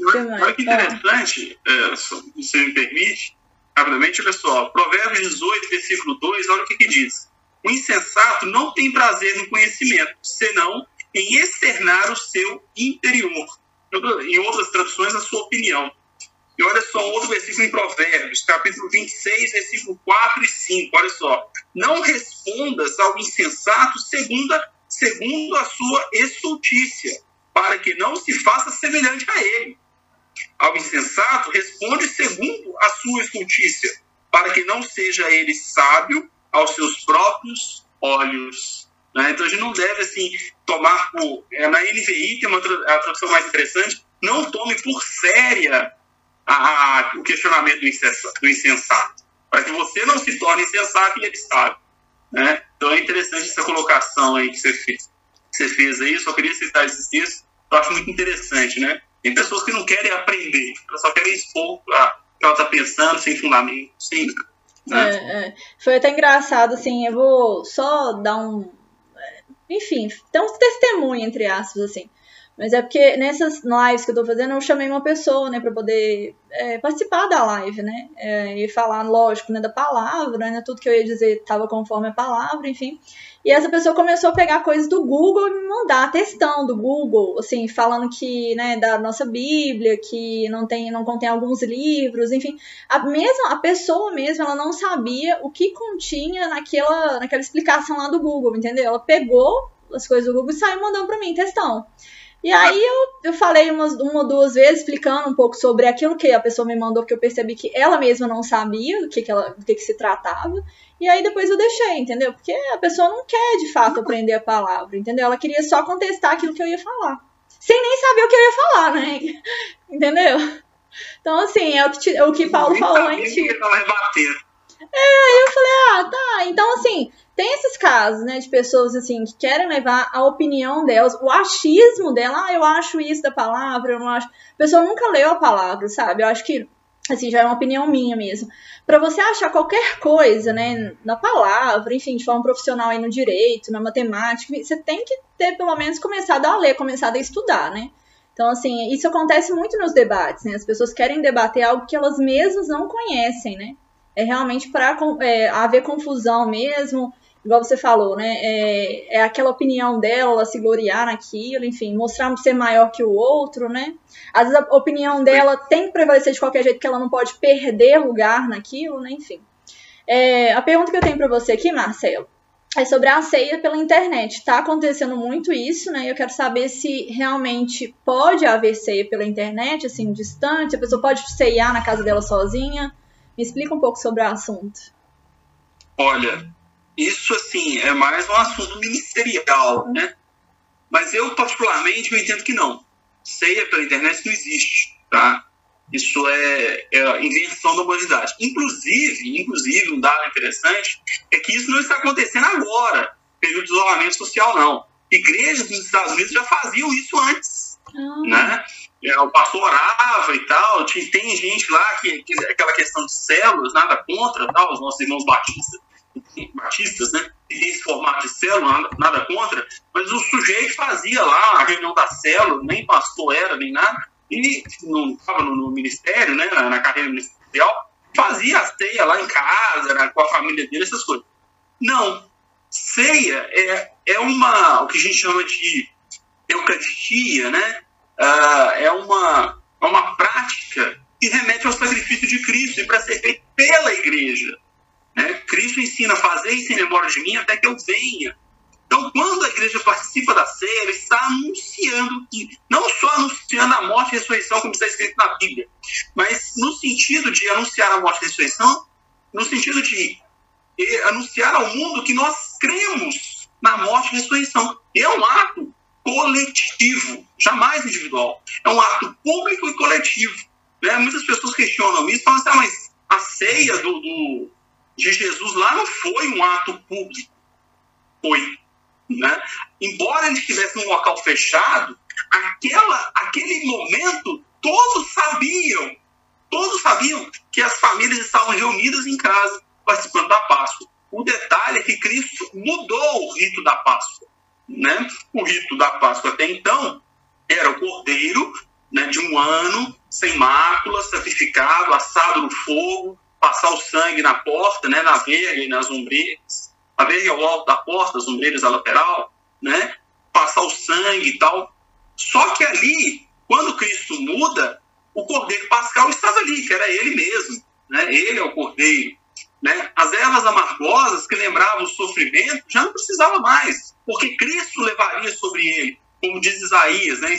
Olha que interessante, é, se você me permite, rapidamente, só, Provérbios 18, versículo 2, olha o que, que diz. O insensato não tem prazer no conhecimento, senão em externar o seu interior. Em outras traduções, a sua opinião. E olha só outro versículo em Provérbios, capítulo 26, versículo 4 e 5. Olha só. Não respondas ao insensato segundo a, segundo a sua estultícia, para que não se faça semelhante a ele. Ao insensato, responde segundo a sua estultícia, para que não seja ele sábio aos seus próprios olhos. Né? Então a gente não deve assim tomar por. É, na NVI tem uma a tradução mais interessante. Não tome por séria a, a, o questionamento do insensato, para que você não se torne insensato e ele sabe. Né? Então é interessante essa colocação aí que você fez, que você fez aí. Eu só queria citar esse texto, eu acho muito interessante. Né? Tem pessoas que não querem aprender, elas só querem expor o que ela está pensando sem fundamento, sem. Né? É, é. Foi até engraçado, assim, eu vou só dar um. Enfim, ter um testemunho, entre aspas, assim. Mas é porque nessas lives que eu tô fazendo, eu chamei uma pessoa, né, para poder é, participar da live, né, é, e falar, lógico, né, da palavra, né, tudo que eu ia dizer estava conforme a palavra, enfim. E essa pessoa começou a pegar coisas do Google e me mandar textão do Google, assim, falando que, né, da nossa Bíblia, que não tem, não contém alguns livros, enfim. A mesma, a pessoa mesmo, ela não sabia o que continha naquela, naquela explicação lá do Google, entendeu? Ela pegou as coisas do Google e saiu mandando para mim textão. E aí eu, eu falei umas, uma ou duas vezes explicando um pouco sobre aquilo que a pessoa me mandou, que eu percebi que ela mesma não sabia do que, que, ela, do que, que se tratava. E aí depois eu deixei, entendeu? Porque a pessoa não quer de fato aprender a palavra, entendeu? Ela queria só contestar aquilo que eu ia falar. Sem nem saber o que eu ia falar, né? Entendeu? Então, assim, é o que, é o que Paulo falou em Tito. É, aí eu falei, ah, tá. Então, assim, tem esses casos, né, de pessoas assim que querem levar a opinião delas, o achismo dela, ah, eu acho isso da palavra, eu não acho. A pessoa nunca leu a palavra, sabe? Eu acho que assim já é uma opinião minha mesmo. Para você achar qualquer coisa, né, na palavra, enfim, de forma profissional aí no direito, na matemática, você tem que ter pelo menos começado a ler, começado a estudar, né? Então, assim, isso acontece muito nos debates, né? As pessoas querem debater algo que elas mesmas não conhecem, né? É realmente para é, haver confusão mesmo, igual você falou, né? É, é aquela opinião dela, se gloriar naquilo, enfim, mostrar ser maior que o outro, né? Às vezes a opinião dela tem que prevalecer de qualquer jeito, que ela não pode perder lugar naquilo, né? Enfim. É, a pergunta que eu tenho para você aqui, Marcelo, é sobre a ceia pela internet. Tá acontecendo muito isso, né? Eu quero saber se realmente pode haver ceia pela internet, assim, distante, a pessoa pode ceiar na casa dela sozinha. Me explica um pouco sobre o assunto. Olha, isso, assim, é mais um assunto ministerial, né? Mas eu, particularmente, eu entendo que não. Ceia pela internet não existe, tá? Isso é, é a invenção da humanidade. Inclusive, inclusive, um dado interessante é que isso não está acontecendo agora, período de isolamento social, não. Igrejas nos Estados Unidos já faziam isso antes, ah. né? É, o pastor orava e tal, tem gente lá que, que aquela questão de células, nada contra, tal, os nossos irmãos batistas, batistas, né? Tem esse formato de célula, nada contra, mas o sujeito fazia lá a reunião da célula, nem pastor era, nem nada, e não estava no, no, ministério, né? Na, na, carreira ministerial, fazia a ceia lá em casa, né, com a família dele, essas coisas. Não. Ceia é, é uma, o que a gente chama de eucaristia, né? Uh, é, uma, é uma prática que remete ao sacrifício de Cristo e para ser feito pela igreja. Né? Cristo ensina, fazer isso em memória de mim até que eu venha. Então, quando a igreja participa da ceia, ela está anunciando que, não só anunciando a morte e a ressurreição, como está escrito na Bíblia, mas no sentido de anunciar a morte e a ressurreição, no sentido de anunciar ao mundo que nós cremos na morte e ressurreição. É um ato coletivo, jamais individual. É um ato público e coletivo. Né? Muitas pessoas questionam isso e falam assim, ah, mas a ceia do, do de Jesus lá não foi um ato público. Foi. Né? Embora ele estivesse num local fechado, aquela, aquele momento todos sabiam, todos sabiam que as famílias estavam reunidas em casa participando da Páscoa. O detalhe é que Cristo mudou o rito da Páscoa. Né? O rito da Páscoa até então era o cordeiro né, de um ano, sem mácula, sacrificado, assado no fogo, passar o sangue na porta, né, na verga e nas ombreiras, a verga ao alto da porta, as ombreiras à lateral, né, passar o sangue e tal. Só que ali, quando Cristo muda, o cordeiro pascal estava ali, que era ele mesmo, né, ele é o cordeiro. Né? As ervas amargosas que lembravam o sofrimento já não precisava mais, porque Cristo levaria sobre ele como diz Isaías, né,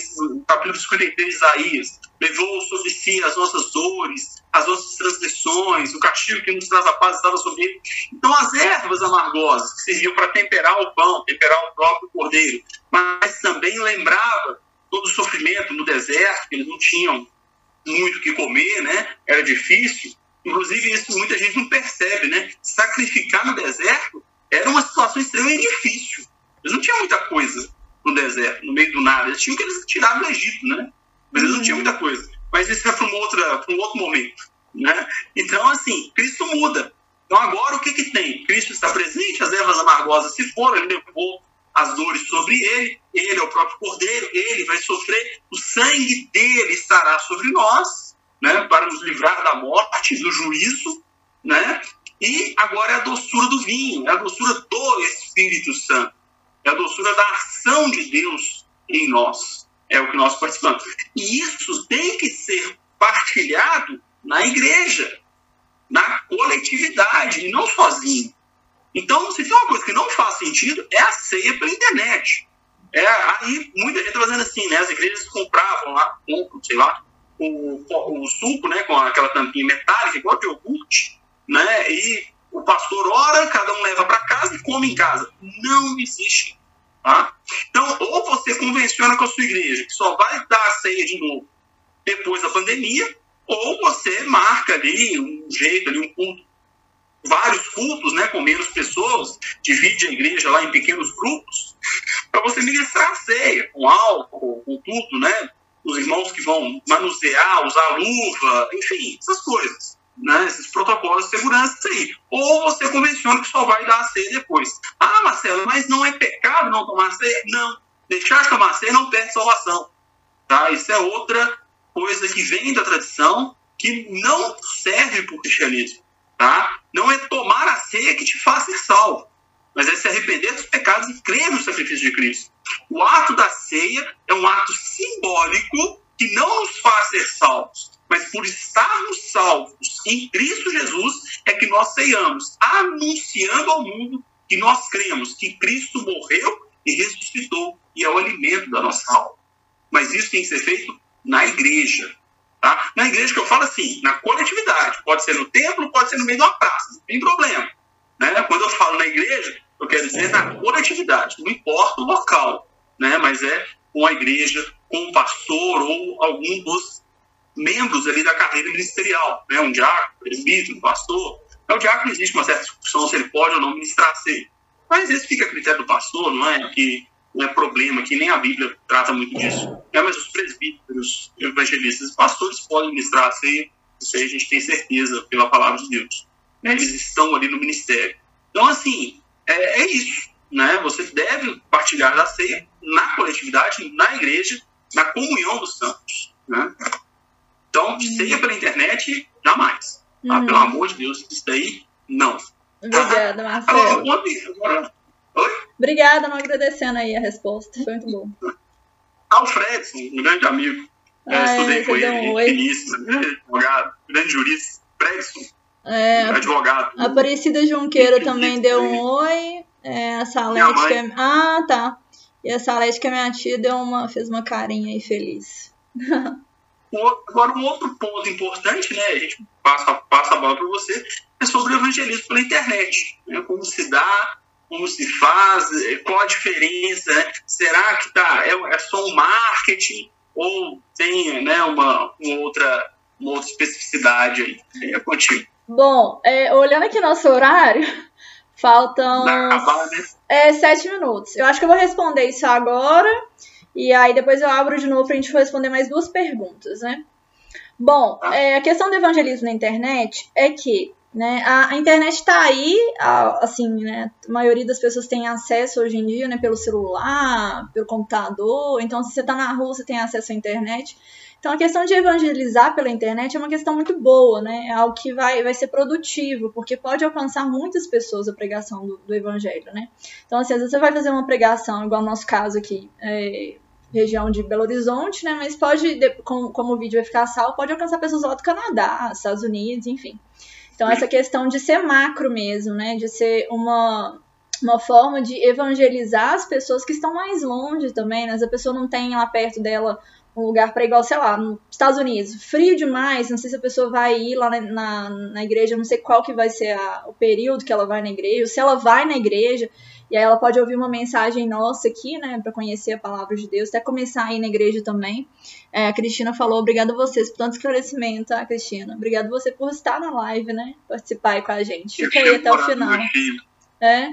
capítulo 53 de Isaías, levou sobre si as nossas dores, as nossas transgressões, o castigo que nos traz a paz estava sobre ele. Então, as ervas amargosas que serviam para temperar o pão, temperar o próprio cordeiro, mas também lembrava todo o sofrimento no deserto, que eles não tinham muito o que comer, né? Era difícil. Inclusive, isso muita gente não percebe, né? Sacrificar no deserto era uma situação extremamente difícil. Eles não tinham muita coisa no deserto, no meio do nada. Eles tinham que eles tiraram do Egito, né? Mas eles não tinham muita coisa. Mas isso é para um, outra, um outro momento. Né? Então, assim, Cristo muda. Então, agora o que, que tem? Cristo está presente, as ervas amargosas se foram, ele levou as dores sobre ele, ele é o próprio Cordeiro, ele vai sofrer, o sangue dele estará sobre nós, né, para nos livrar da morte, do juízo, né? E agora é a doçura do vinho, é a doçura do Espírito Santo é a doçura da ação de Deus em nós. É o que nós participamos. E isso tem que ser partilhado na igreja, na coletividade, e não sozinho. Então, se tem uma coisa que não faz sentido, é a ceia pela internet. É, aí muita gente está fazendo assim, né? As igrejas compravam lá, compram, sei lá, o, o, suco, né? Com aquela tampinha metálica, igual de iogurte, né? E o pastor ora, cada um leva para casa e come em casa. Não existe. Tá? Então, ou você convenciona com a sua igreja que só vai dar a ceia de novo depois da pandemia, ou você marca ali um jeito, ali um culto, vários cultos, né, com menos pessoas, divide a igreja lá em pequenos grupos, para você ministrar a ceia, com álcool, com tudo, né? Os irmãos que vão manusear, usar luva, enfim, essas coisas né, esses protocolos de segurança aí. Ou você convenciona que só vai dar a ceia depois. Ah, Marcelo, mas não é pecado não tomar ceia? Não. Deixar de tomar ceia não perde salvação. Tá? Isso é outra coisa que vem da tradição que não serve para o cristianismo. Tá? Não é tomar a ceia que te faz ser salvo, mas é se arrepender dos pecados e crer no sacrifício de Cristo. O ato da ceia é um ato simbólico que não nos faz ser salvos, mas por estarmos salvos em Cristo Jesus é que nós ceiamos, anunciando ao mundo que nós cremos que Cristo morreu e ressuscitou e é o alimento da nossa alma. Mas isso tem que ser feito na igreja. Tá? Na igreja que eu falo assim, na coletividade. Pode ser no templo, pode ser no meio de uma praça, não tem problema. Né? Quando eu falo na igreja, eu quero dizer na coletividade, não importa o local, né? mas é com a igreja, com o pastor ou algum dos membros ali da carreira ministerial, né? um diácono, presbítero, pastor. É o diácono existe uma certa discussão se ele pode ou não ministrar ceia. Mas esse fica a critério do pastor, não é que não é problema, que nem a Bíblia trata muito disso. É, mas os presbíteros, evangelistas e pastores podem ministrar a ceia, isso aí a gente tem certeza pela palavra de Deus. Né? Eles estão ali no ministério. Então, assim, é, é isso. Né? Você deve partilhar da ceia na coletividade, na igreja, na comunhão dos santos. Né? Então, ceia pela internet, jamais. Tá? Pelo amor de Deus, isso daí, não. Obrigada, Marcelo. Agora, agora, Oi? Obrigada, não agradecendo aí a resposta. Foi muito bom. Alfredson, um grande amigo. É, ah, estudei com ele, um finíssimo, grande advogado, grande jurista. Fredson, é, advogado. A Aparecida Junqueira também deu um oi. É, a Salete, que é... Ah, tá. E a Salete, que é minha tia, deu uma, fez uma carinha aí feliz. Agora, um outro ponto importante, né, a gente passa, passa a bola para você, é sobre o evangelismo pela internet. Né, como se dá, como se faz, é, qual a diferença, né? será que tá, é, é só um marketing ou tem né, uma, uma, outra, uma outra especificidade aí? É contigo. Bom, é, olhando aqui nosso horário, faltam né? é, sete minutos. Eu acho que eu vou responder isso agora e aí depois eu abro de novo para a gente responder mais duas perguntas, né? Bom, é, a questão do evangelismo na internet é que Né? A, a internet está aí, a, assim, né? A maioria das pessoas tem acesso hoje em dia, né? Pelo celular, pelo computador. Então, se você está na rua, você tem acesso à internet. Então, a questão de evangelizar pela internet é uma questão muito boa, né? É algo que vai, vai ser produtivo, porque pode alcançar muitas pessoas a pregação do, do evangelho, né? Então, assim, às vezes você vai fazer uma pregação, igual no nosso caso aqui, é, região de Belo Horizonte, né? Mas pode, como, como o vídeo vai ficar salvo, pode alcançar pessoas lá do Canadá, Estados Unidos, enfim. Então, essa questão de ser macro mesmo, né? De ser uma, uma forma de evangelizar as pessoas que estão mais longe também, né? A pessoa não tem lá perto dela um lugar para igual, sei lá, nos Estados Unidos, frio demais, não sei se a pessoa vai ir lá na, na, na igreja, não sei qual que vai ser a, o período que ela vai na igreja, se ela vai na igreja, e aí ela pode ouvir uma mensagem nossa aqui, né, para conhecer a palavra de Deus, até começar a ir na igreja também. É, a Cristina falou, obrigada a vocês por tanto esclarecimento, tá, Cristina? Obrigada você por estar na live, né, participar aí com a gente. Fica aí até o final. É.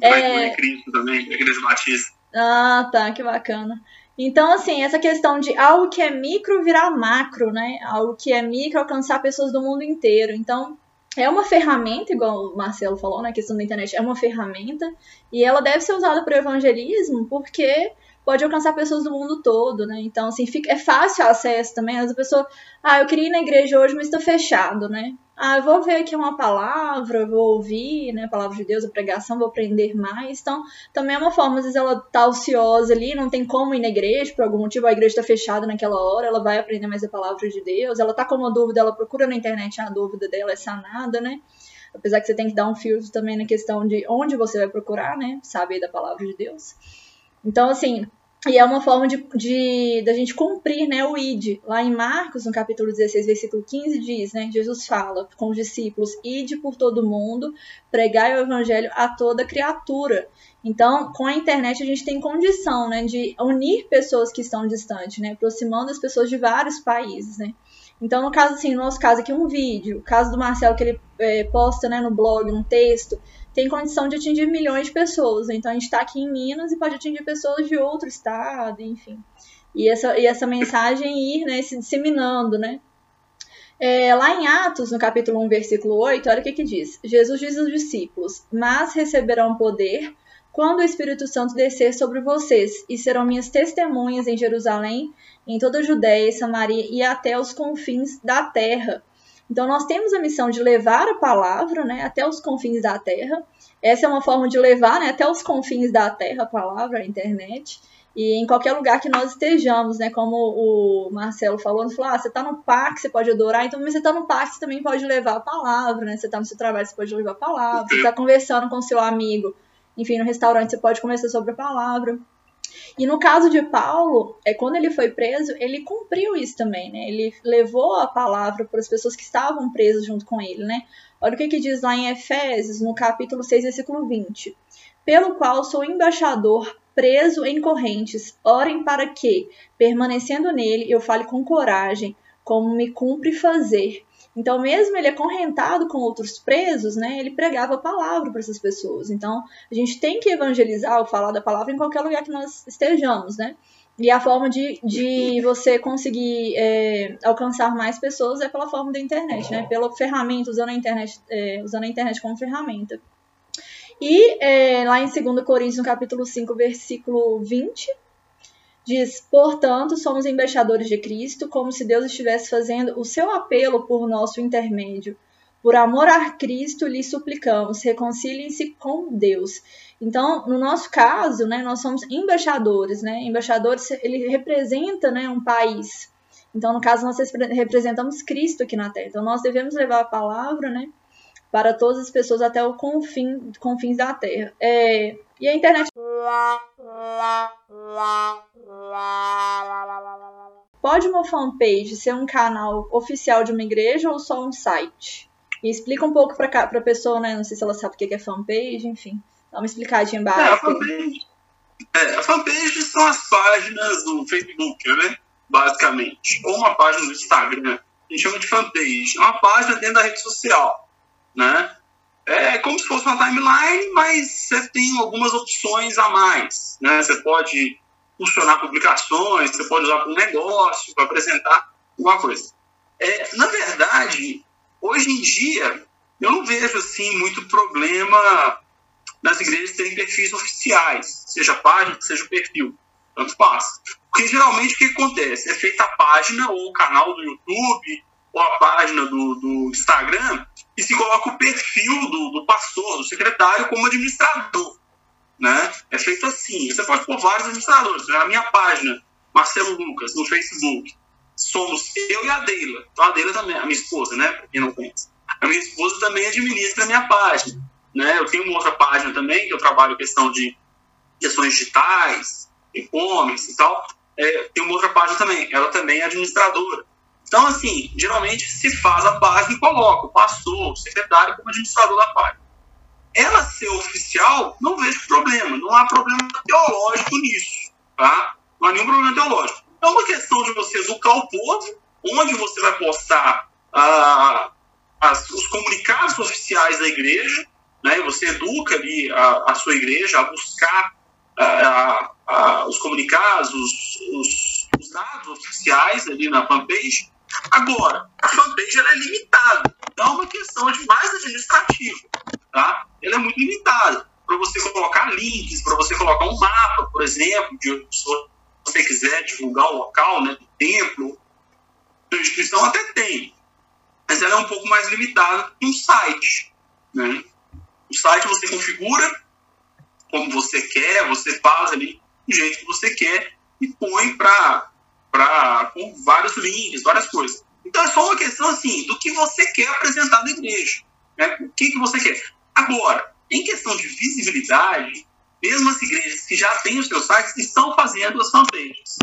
Vai é... Também, Igreja Batista. Ah, tá, que bacana. Então, assim, essa questão de algo que é micro virar macro, né? Algo que é micro alcançar pessoas do mundo inteiro. Então, é uma ferramenta, igual o Marcelo falou na questão da internet, é uma ferramenta e ela deve ser usada para o evangelismo porque pode alcançar pessoas do mundo todo, né? Então, assim, fica, é fácil acesso também. Às vezes a pessoa, ah, eu queria ir na igreja hoje, mas está fechado, né? ah, eu vou ver aqui uma palavra, vou ouvir, né, a palavra de Deus, a pregação, vou aprender mais. Então, também é uma forma, às vezes ela tá ociosa ali, não tem como ir na igreja, por algum motivo a igreja está fechada naquela hora, ela vai aprender mais a palavra de Deus, ela tá com uma dúvida, ela procura na internet, a dúvida dela é sanada, né? Apesar que você tem que dar um filtro também na questão de onde você vai procurar, né, saber da palavra de Deus. Então, assim, e é uma forma de, de da gente cumprir né, o id. Lá em Marcos, no capítulo 16, versículo 15, diz, né? Jesus fala com os discípulos, ide por todo mundo, pregai o evangelho a toda criatura. Então, com a internet, a gente tem condição né, de unir pessoas que estão distantes, né? Aproximando as pessoas de vários países, né? Então, no caso, assim, no nosso caso aqui, um vídeo. O caso do Marcelo, que ele é, posta né, no blog um texto tem condição de atingir milhões de pessoas. Então a gente está aqui em Minas e pode atingir pessoas de outro estado, enfim. E essa, e essa mensagem ir né, se disseminando, né? É, lá em Atos, no capítulo 1, versículo 8, olha o que, que diz. Jesus diz aos discípulos, mas receberão poder quando o Espírito Santo descer sobre vocês, e serão minhas testemunhas em Jerusalém, em toda a Judéia e Samaria e até os confins da terra. Então, nós temos a missão de levar a palavra né, até os confins da terra. Essa é uma forma de levar né, até os confins da terra a palavra, a internet. E em qualquer lugar que nós estejamos, né? Como o Marcelo falou, ele falou: ah, você está no parque, você pode adorar, então, você está no parque, você também pode levar a palavra, né? Você está no seu trabalho, você pode levar a palavra, você está conversando com seu amigo, enfim, no restaurante, você pode conversar sobre a palavra. E no caso de Paulo, é quando ele foi preso, ele cumpriu isso também, né? Ele levou a palavra para as pessoas que estavam presas junto com ele, né? Olha o que, que diz lá em Efésios, no capítulo 6, versículo 20. Pelo qual sou embaixador preso em correntes, orem para que, permanecendo nele, eu fale com coragem, como me cumpre fazer, então, mesmo ele acorrentado com outros presos, né, ele pregava a palavra para essas pessoas. Então, a gente tem que evangelizar ou falar da palavra em qualquer lugar que nós estejamos, né? E a forma de, de você conseguir é, alcançar mais pessoas é pela forma da internet, né? Pela ferramenta, usando a internet, é, usando a internet como ferramenta. E é, lá em 2 Coríntios, no capítulo 5, versículo 20, Diz: Portanto, somos embaixadores de Cristo, como se Deus estivesse fazendo o seu apelo por nosso intermédio. Por amor a Cristo, lhe suplicamos, reconciliem-se com Deus. Então, no nosso caso, né, nós somos embaixadores, né? Embaixadores, ele representa, né, um país. Então, no caso, nós representamos Cristo aqui na Terra. Então, nós devemos levar a palavra, né, para todas as pessoas até o confim, confins da Terra. É, e a internet. Pode uma fanpage ser um canal oficial de uma igreja ou só um site? E explica um pouco para a pessoa, né? Não sei se ela sabe o que é fanpage, enfim. Dá uma explicadinha básica. É, a fanpage, é, a fanpage são as páginas do Facebook, né? Basicamente. Ou uma página do Instagram. A gente chama de fanpage. É uma página dentro da rede social, né? É como se fosse uma timeline, mas você tem algumas opções a mais. Né? Você pode funcionar publicações, você pode usar para um negócio, para apresentar alguma coisa. É, na verdade, hoje em dia, eu não vejo assim muito problema nas igrejas terem perfis oficiais, seja página, seja perfil, tanto faz. Porque geralmente o que acontece? É feita a página ou o canal do YouTube ou a página do, do Instagram e se coloca o perfil do, do pastor, do secretário, como administrador. Né? É feito assim. Você pode pôr vários administradores. Na minha página, Marcelo Lucas, no Facebook, somos eu e a Deila. Então a Deila também, a minha esposa, né? Quem não conhece. A minha esposa também administra a minha página. Né? Eu tenho uma outra página também, que eu trabalho questão de questões digitais, e-commerce e tal. É, tem uma outra página também, ela também é administradora. Então, assim, geralmente se faz a página e coloca o pastor, o secretário como administrador da página. Ela ser oficial, não vejo problema, não há problema teológico nisso, tá? Não há nenhum problema teológico. É uma questão de você educar o povo, onde você vai postar ah, as, os comunicados oficiais da igreja, né? Você educa ali a, a sua igreja a buscar ah, os comunicados, os, os, os, dados oficiais ali na fanpage. Agora, a fanpage ela é limitada, então é uma questão de mais administrativa, tá? Ela é muito limitada para você colocar links, para você colocar um mapa, por exemplo, de você quiser divulgar o local né, do templo, a instituição até tem, mas ela é um pouco mais limitada que um site. Né? O site você configura como você quer, você faz ali do jeito que você quer e põe para com vários links, várias coisas. Então é só uma questão assim do que você quer apresentar na igreja. Né? O que, que você quer. Agora, em questão de visibilidade, mesmo as igrejas que já têm os seus sites estão fazendo as fanpages.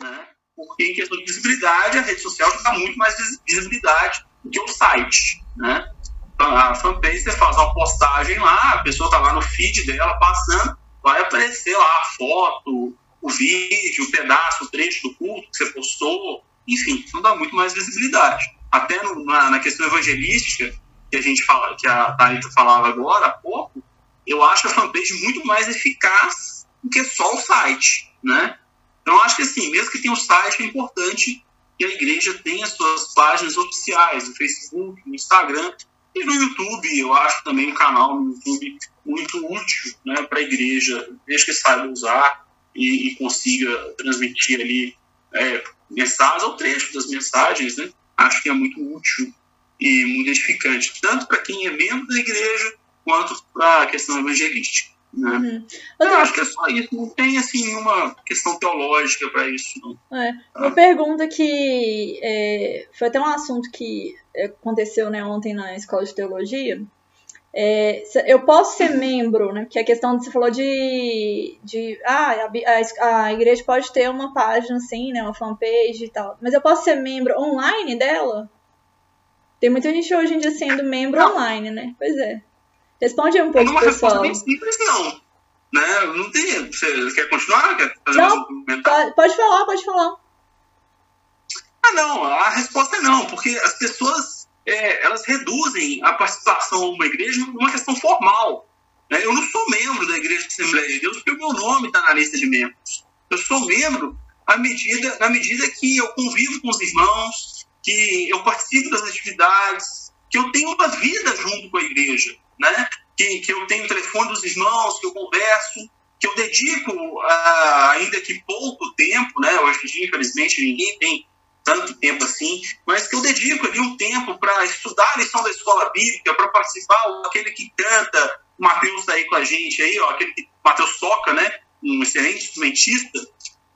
Né? Porque em questão de visibilidade, a rede social dá muito mais visibilidade do que o site. Né? Então, a fanpage, você faz uma postagem lá, a pessoa está lá no feed dela passando, vai aparecer lá a foto, o vídeo, o pedaço, o trecho do culto que você postou, enfim, não dá muito mais visibilidade. Até no, na, na, questão evangelística, que a gente fala, que a Thalita falava agora há pouco, eu acho a fanpage muito mais eficaz do que só o site, né? Então, acho que assim, mesmo que tenha o um site, é importante que a igreja tenha suas páginas oficiais no Facebook, no Instagram e no YouTube. Eu acho também um canal no YouTube muito útil né, para a igreja, desde que saiba usar e, e consiga transmitir ali é, mensagens ou trechos das mensagens, né? Acho que é muito útil e muito edificante, tanto para quem é membro da igreja, quanto para a questão evangelística. Né? Uhum. Eu, eu acho que é só isso, não tem assim uma questão teológica para isso. Não. É. Uma pergunta que é, foi até um assunto que aconteceu né, ontem na escola de teologia. É, eu posso ser membro, né? Porque a questão que você falou de, de ah, a, a, a, igreja pode ter uma página assim, né? Uma fanpage e tal. Mas eu posso ser membro online dela? Tem muita gente hoje em dia sendo membro não. online, né? Pois é. Responde um pouco, é uma pessoal. resposta bem simples, não. Né? Não tem. Você quer continuar? Quer fazer não, pode, pode falar, pode falar. Ah, não. A resposta é não, porque as pessoas é, elas reduzem a participação numa igreja numa questão formal. Né? Eu não sou membro da Igreja de Assembleia de Deus porque o meu nome está na lista de membros. Eu sou membro à medida, na medida que eu convivo com os irmãos, que eu participo das atividades, que eu tenho uma vida junto com a igreja né? que, que eu tenho o telefone dos irmãos, que eu converso, que eu dedico, uh, ainda que pouco tempo, né? hoje em dia, infelizmente, ninguém tem tanto tempo assim, mas que eu dedico ali um tempo para estudar a lição da escola bíblica, para participar, aquele que canta, o Matheus está aí com a gente aí, ó, aquele que Matheus toca, né? Um excelente instrumentista.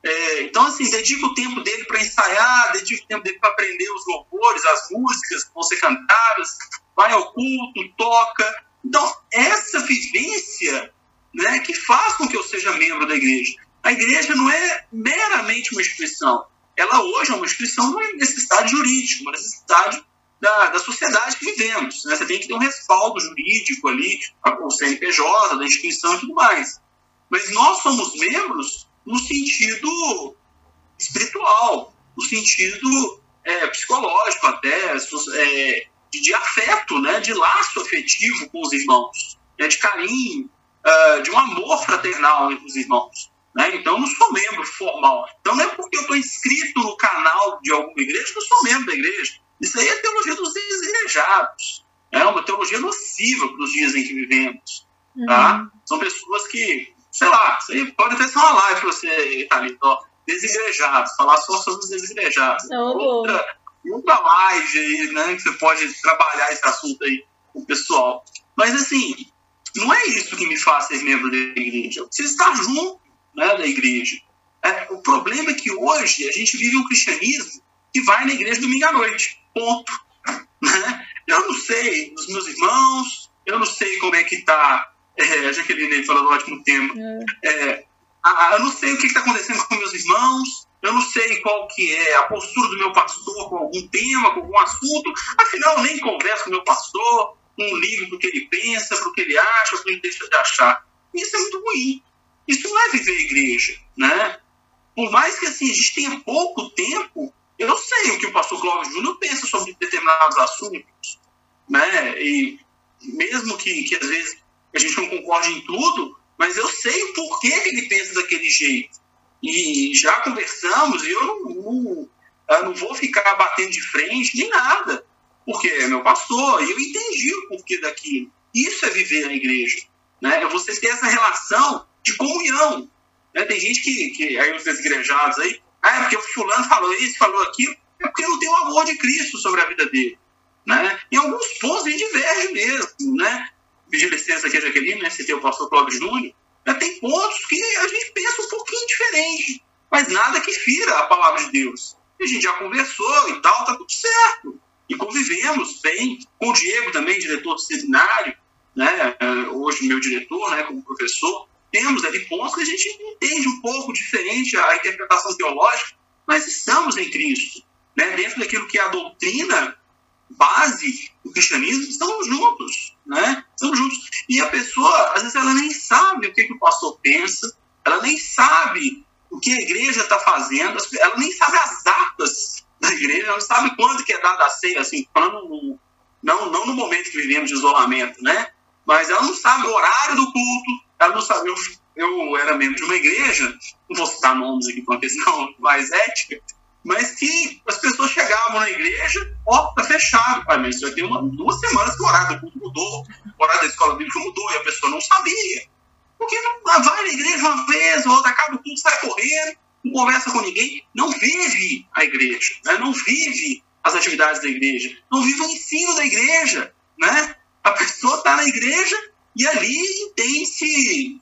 É, então, assim, dedico o tempo dele para ensaiar, dedico o tempo dele para aprender os louvores, as músicas que vão ser cantadas, vai ao culto, toca, então, essa vivência né, que faz com que eu seja membro da igreja. A igreja não é meramente uma instituição. Ela hoje é uma instituição, uma necessidade jurídica, uma necessidade da, da sociedade que vivemos. Né? Você tem que ter um respaldo jurídico ali, o CNPJ, da instituição e tudo mais. Mas nós somos membros no sentido espiritual, no sentido é, psicológico até, é, de, de afeto, né, de laço afetivo com os irmãos, né, de carinho, uh, de um amor fraternal entre os irmãos. Né? Então, eu não sou membro formal. Então, não é porque eu estou inscrito no canal de alguma igreja que eu sou membro da igreja. Isso aí é teologia dos desejados. É uma teologia nociva para os dias em que vivemos. Tá? Uhum. São pessoas que, sei lá, pode até ser uma live para você, Thalita, desigrejados, falar só sobre os desigrejados. Outra, outra live aí, né, que você pode trabalhar esse assunto aí com o pessoal. Mas, assim, não é isso que me faz ser membro da igreja. Eu preciso estar junto né, da igreja. É, o problema é que hoje a gente vive um cristianismo que vai na igreja domingo à noite. Ponto. Né? Eu não sei os meus irmãos, eu não sei como é que está. É, a Jaqueline falando um ótimo tema. É. É, eu não sei o que está acontecendo com meus irmãos, eu não sei qual que é a postura do meu pastor com algum tema, com algum assunto. Afinal, eu nem converso com o meu pastor, não ligo para o que ele pensa, para o que ele acha, para o que ele deixa de achar. Isso é muito ruim. Isso não é viver a igreja, né? Por mais que assim, a gente tenha pouco tempo, eu sei o que o pastor Cláudio Júnior pensa sobre determinados assuntos, né? E mesmo que, que às vezes a gente não concorde em tudo, mas eu sei o porquê que ele pensa daquele jeito. E já conversamos, e eu não, não, eu não vou ficar batendo de frente nem nada, porque é meu pastor, e eu entendi o porquê daquilo. Isso é viver na igreja. Né? É você ter essa relação de comunhão. Né? Tem gente que, que aí os desigrejados aí, ah, é porque o fulano falou isso, falou aquilo, é porque não tem o amor de Cristo sobre a vida dele. Né? Em alguns pontos ele diverge mesmo, né? Pedir licença aqui, Jaqueline, né? Citei o pastor Cláudio Júnior. Né? Tem pontos que a gente pensa um pouquinho diferente, mas nada que fira a palavra de Deus. E a gente já conversou e tal, tá tudo certo. E convivemos bem com o Diego também, diretor do seminário, né? hoje meu diretor, né, como professor temos ali pontos que a gente entende um pouco diferente a interpretação teológica, mas estamos em Cristo. Né? Dentro daquilo que é a doutrina base do cristianismo, estamos juntos. Né? Estamos juntos. E a pessoa, às vezes, ela nem sabe o que, que o pastor pensa, ela nem sabe o que a igreja está fazendo, ela nem sabe as datas da igreja, ela não sabe quando que é dada a ceia, assim, não, não no momento que vivemos de isolamento, né? Mas ela não sabe o horário do culto, ela não sabia. Eu, eu era membro de uma igreja, não vou citar nomes aqui por uma questão mais ética, mas que as pessoas chegavam na igreja, ó, tá fechado. Pai, mas já tem uma, duas semanas que o horário do culto mudou, o horário da escola bíblica mudou e a pessoa não sabia. Porque não vai na igreja uma vez, outra, acaba o culto, sai correndo, não conversa com ninguém, não vive a igreja, né? não vive as atividades da igreja, não vive o ensino da igreja. Né? A pessoa está na igreja e ali entende-se,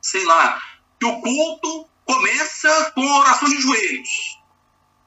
sei lá, que o culto começa com oração de joelhos.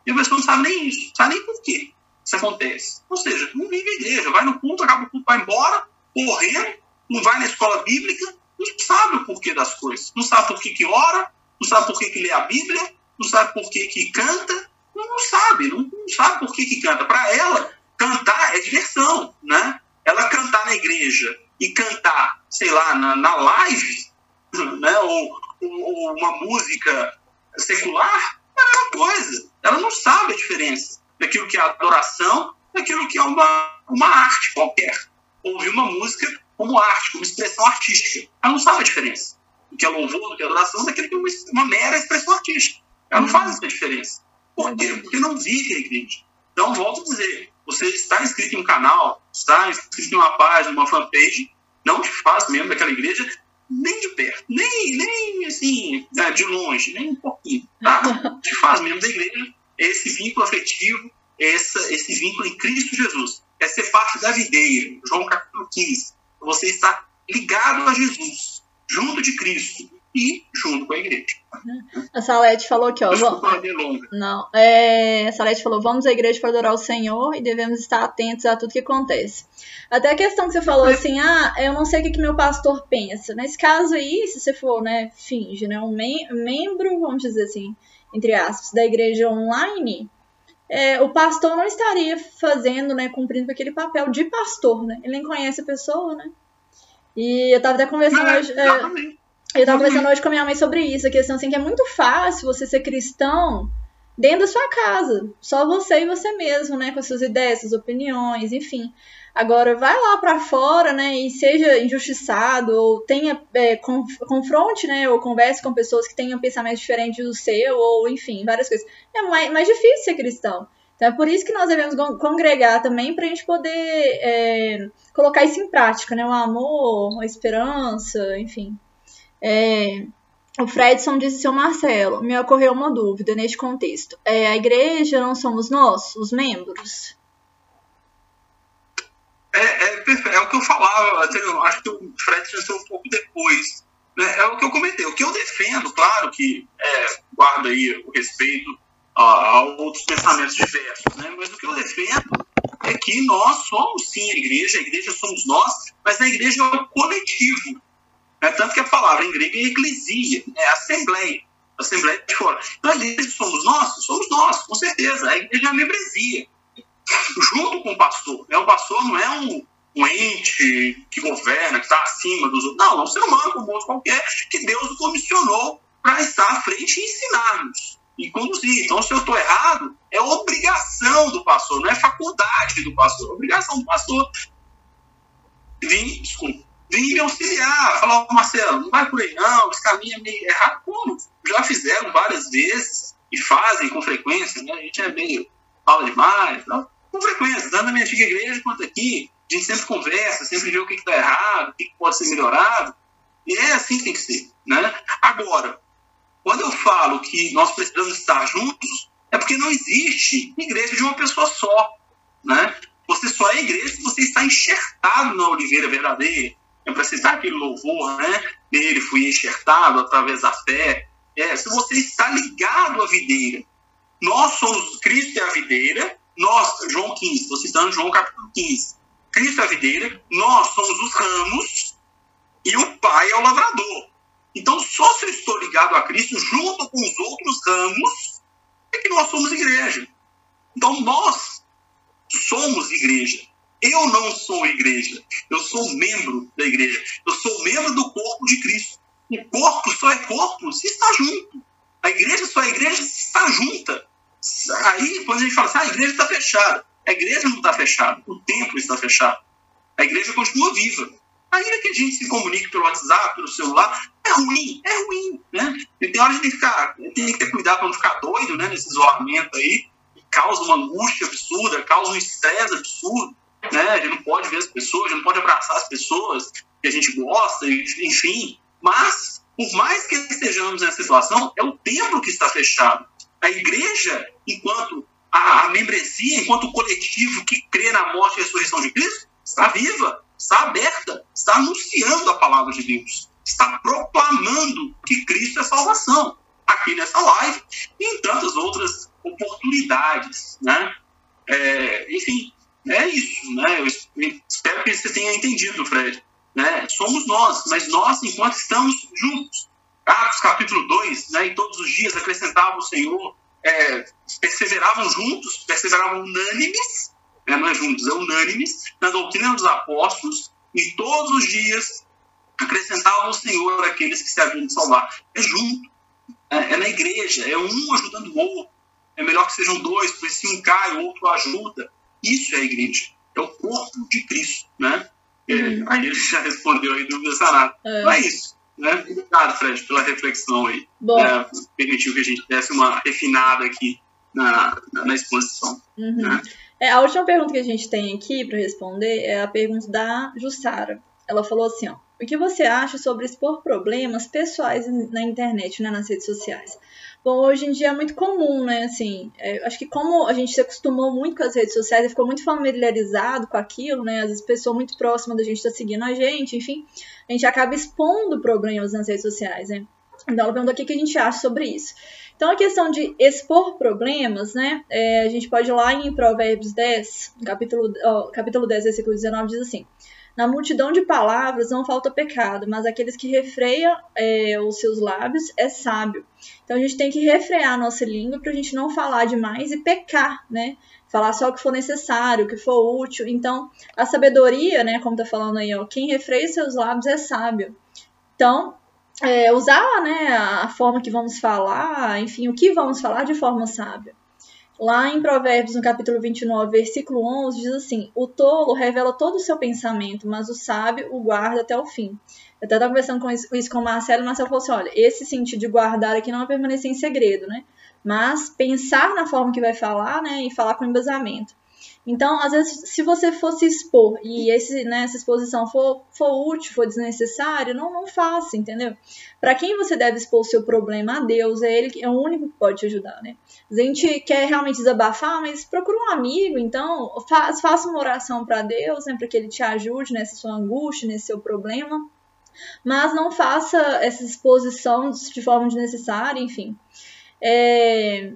E a pessoa não sabe nem isso, não sabe nem por quê isso acontece. Ou seja, não vive a igreja, vai no culto, acaba o culto, vai embora, correndo, não vai na escola bíblica, não sabe o porquê das coisas. Não sabe por que, que ora, não sabe por que, que lê a Bíblia, não sabe por que, que canta, não, não sabe, não, não, sabe por que, que canta. Para ela, cantar é diversão, né? Ela cantar na igreja e cantar, sei lá, na, na live, né, ou, ou, uma música secular, é a mesma coisa. Ela não sabe a diferença daquilo que é adoração, daquilo que é uma, uma arte qualquer. Ouvir uma música como arte, como expressão artística. Ela não sabe a diferença do que é louvor, do que é adoração, daquilo que é uma, uma mera expressão artística. Ela não faz essa diferença. Por quê? Porque não vive a igreja. Então, volto a dizer, você está inscrito em um canal, está inscrito em uma página, uma fanpage, não te faz membro daquela igreja nem de perto, nem, nem assim, né, de longe, nem um pouquinho, tá? te faz membro da igreja esse vínculo afetivo, essa, esse vínculo em Cristo Jesus. É ser parte da videira, João capítulo 15. Você está ligado a Jesus, junto de Cristo e junto com a igreja. A Salete falou aqui, ó. Desculpa, vamos... Não, é... a Salete falou: vamos à igreja para adorar o Senhor e devemos estar atentos a tudo que acontece. Até a questão que você falou assim: ah, eu não sei o que, que meu pastor pensa. Nesse caso aí, se você for, né, finge, né, um mem membro, vamos dizer assim, entre aspas, da igreja online, é, o pastor não estaria fazendo, né, cumprindo aquele papel de pastor, né? Ele nem conhece a pessoa, né? E eu tava até conversando hoje. É, eu tava conversando hoje com a minha mãe sobre isso, a questão assim que é muito fácil você ser cristão dentro da sua casa, só você e você mesmo, né, com as suas ideias, suas opiniões, enfim. Agora vai lá para fora, né, e seja injustiçado ou tenha é, confronte, né, ou converse com pessoas que tenham pensamentos diferentes do seu, ou enfim, várias coisas. É mais, mais difícil ser cristão. Então é por isso que nós devemos congregar também para a gente poder é, colocar isso em prática, né? O amor, a esperança, enfim. É, o Fredson disse, seu Marcelo, me ocorreu uma dúvida neste contexto. É, a igreja não somos nós, os membros? É, é, é o que eu falava, acho que o Fredson entrou um pouco depois. Né? É o que eu comentei. O que eu defendo, claro que é, guarda aí o respeito a, a, outros pensamentos diversos, né? mas o que eu defendo é que nós somos sim a igreja, a igreja somos nós, mas a igreja é um coletivo. É tanto que a palavra em grego é eclesia, é assembleia, assembleia de fora. Então a igreja somos nós? Somos nós, com certeza. A igreja é a membresia, junto com o pastor. Né? O pastor não é um, um ente que governa, que está acima dos outros. Não, é um ser humano como outro qualquer, que Deus comissionou para estar à frente e ensinar-nos e conduzir. Então, se eu estou errado, é obrigação do pastor, não é faculdade do pastor, é obrigação do pastor. Vim, desculpa, vim me auxiliar, falar, Marcelo, não vai por aí não, esse caminho é meio errado. Como? Já fizeram várias vezes e fazem com frequência, né? A gente é meio fala demais, não? com frequência, tanto na minha antiga igreja quanto aqui, a gente sempre conversa, sempre vê o que está errado, o que pode ser melhorado, e é assim que tem que ser, né? Agora, quando eu falo que nós precisamos estar juntos, é porque não existe igreja de uma pessoa só. Né? Você só é igreja se você está enxertado na oliveira verdadeira. É para citar aquele louvor, né? Nele fui enxertado através da fé. É, se você está ligado à videira. Nós somos, Cristo é a videira, nós, João 15, estou citando João capítulo 15. Cristo é a videira, nós somos os ramos e o Pai é o lavrador. Então, só se eu estou ligado a Cristo junto com os outros ramos é que nós somos igreja. Então, nós somos igreja. Eu não sou igreja. Eu sou membro da igreja. Eu sou membro do corpo de Cristo. O corpo só é corpo se está junto. A igreja só é igreja se está junta. Aí, quando a gente fala assim, ah, a igreja está fechada. A igreja não está fechada. O templo está fechado. A igreja continua viva. Ainda que a gente se comunique pelo WhatsApp, pelo celular, é ruim, é ruim, né? Tem hora de ficar, tem que ter cuidado para não ficar doido, né, nesse isolamento aí, causa uma angústia absurda, causa um estresse absurdo, né? A gente não pode ver as pessoas, a gente não pode abraçar as pessoas que a gente gosta, enfim. Mas, por mais que estejamos nessa situação, é o templo que está fechado. A igreja, enquanto a, a membresia, enquanto o coletivo que crê na morte e ressurreição de Cristo, está viva está aberta, está anunciando a palavra de Deus, está proclamando que Cristo é salvação, aqui nessa live e em tantas outras oportunidades, né? É, enfim, é isso, né? Eu espero que você tenha entendido, Fred. Né? Somos nós, mas nós, enquanto estamos juntos. Atos capítulo 2, né? e todos os dias acrescentava o Senhor, é, perseveravam juntos, perseveravam unânimes né, não é juntos, é unânimes, na doutrina dos apóstolos, e todos os dias acrescentavam o Senhor aqueles que se haviam de salvar. É junto, é, é na igreja, é um ajudando o outro. É melhor que sejam dois, porque se um cai, o outro ajuda. Isso é a igreja, é o corpo de Cristo, né? É, uhum. aí ele já respondeu aí dúvida sanada. É. Não é isso. Né? Obrigado, Fred, pela reflexão aí. É, permitiu que a gente desse uma refinada aqui na, na, na exposição. Uhum. Né? É, a última pergunta que a gente tem aqui para responder é a pergunta da Jussara. Ela falou assim, ó, o que você acha sobre expor problemas pessoais na internet, né, nas redes sociais? Bom, hoje em dia é muito comum, né, assim, é, acho que como a gente se acostumou muito com as redes sociais e ficou muito familiarizado com aquilo, né, às vezes pessoa muito próxima da gente está seguindo a gente, enfim, a gente acaba expondo problemas nas redes sociais, né. Então ela perguntou o que a gente acha sobre isso. Então, a questão de expor problemas, né? É, a gente pode ir lá em Provérbios 10, capítulo, ó, capítulo 10, versículo 19, diz assim: Na multidão de palavras não falta pecado, mas aqueles que refreiam é, os seus lábios é sábio. Então, a gente tem que refrear a nossa língua para a gente não falar demais e pecar, né? Falar só o que for necessário, o que for útil. Então, a sabedoria, né? Como tá falando aí, ó, quem refreia seus lábios é sábio. Então, é, usar né, a forma que vamos falar, enfim, o que vamos falar de forma sábia. Lá em Provérbios, no capítulo 29, versículo 11, diz assim: O tolo revela todo o seu pensamento, mas o sábio o guarda até o fim. Eu até estava conversando com isso, com o Marcelo, e o Marcelo falou assim: olha, esse sentido de guardar aqui não é permanecer em segredo, né? mas pensar na forma que vai falar, né, e falar com embasamento. Então, às vezes, se você fosse expor e esse, né, essa exposição for, for útil, for desnecessário, não, não faça, entendeu? Para quem você deve expor o seu problema a Deus, é ele que é o único que pode te ajudar, né? A gente quer realmente desabafar, mas procura um amigo, então faz, faça uma oração para Deus, né, para que ele te ajude nessa sua angústia, nesse seu problema. Mas não faça essa exposição de forma desnecessária, enfim. É,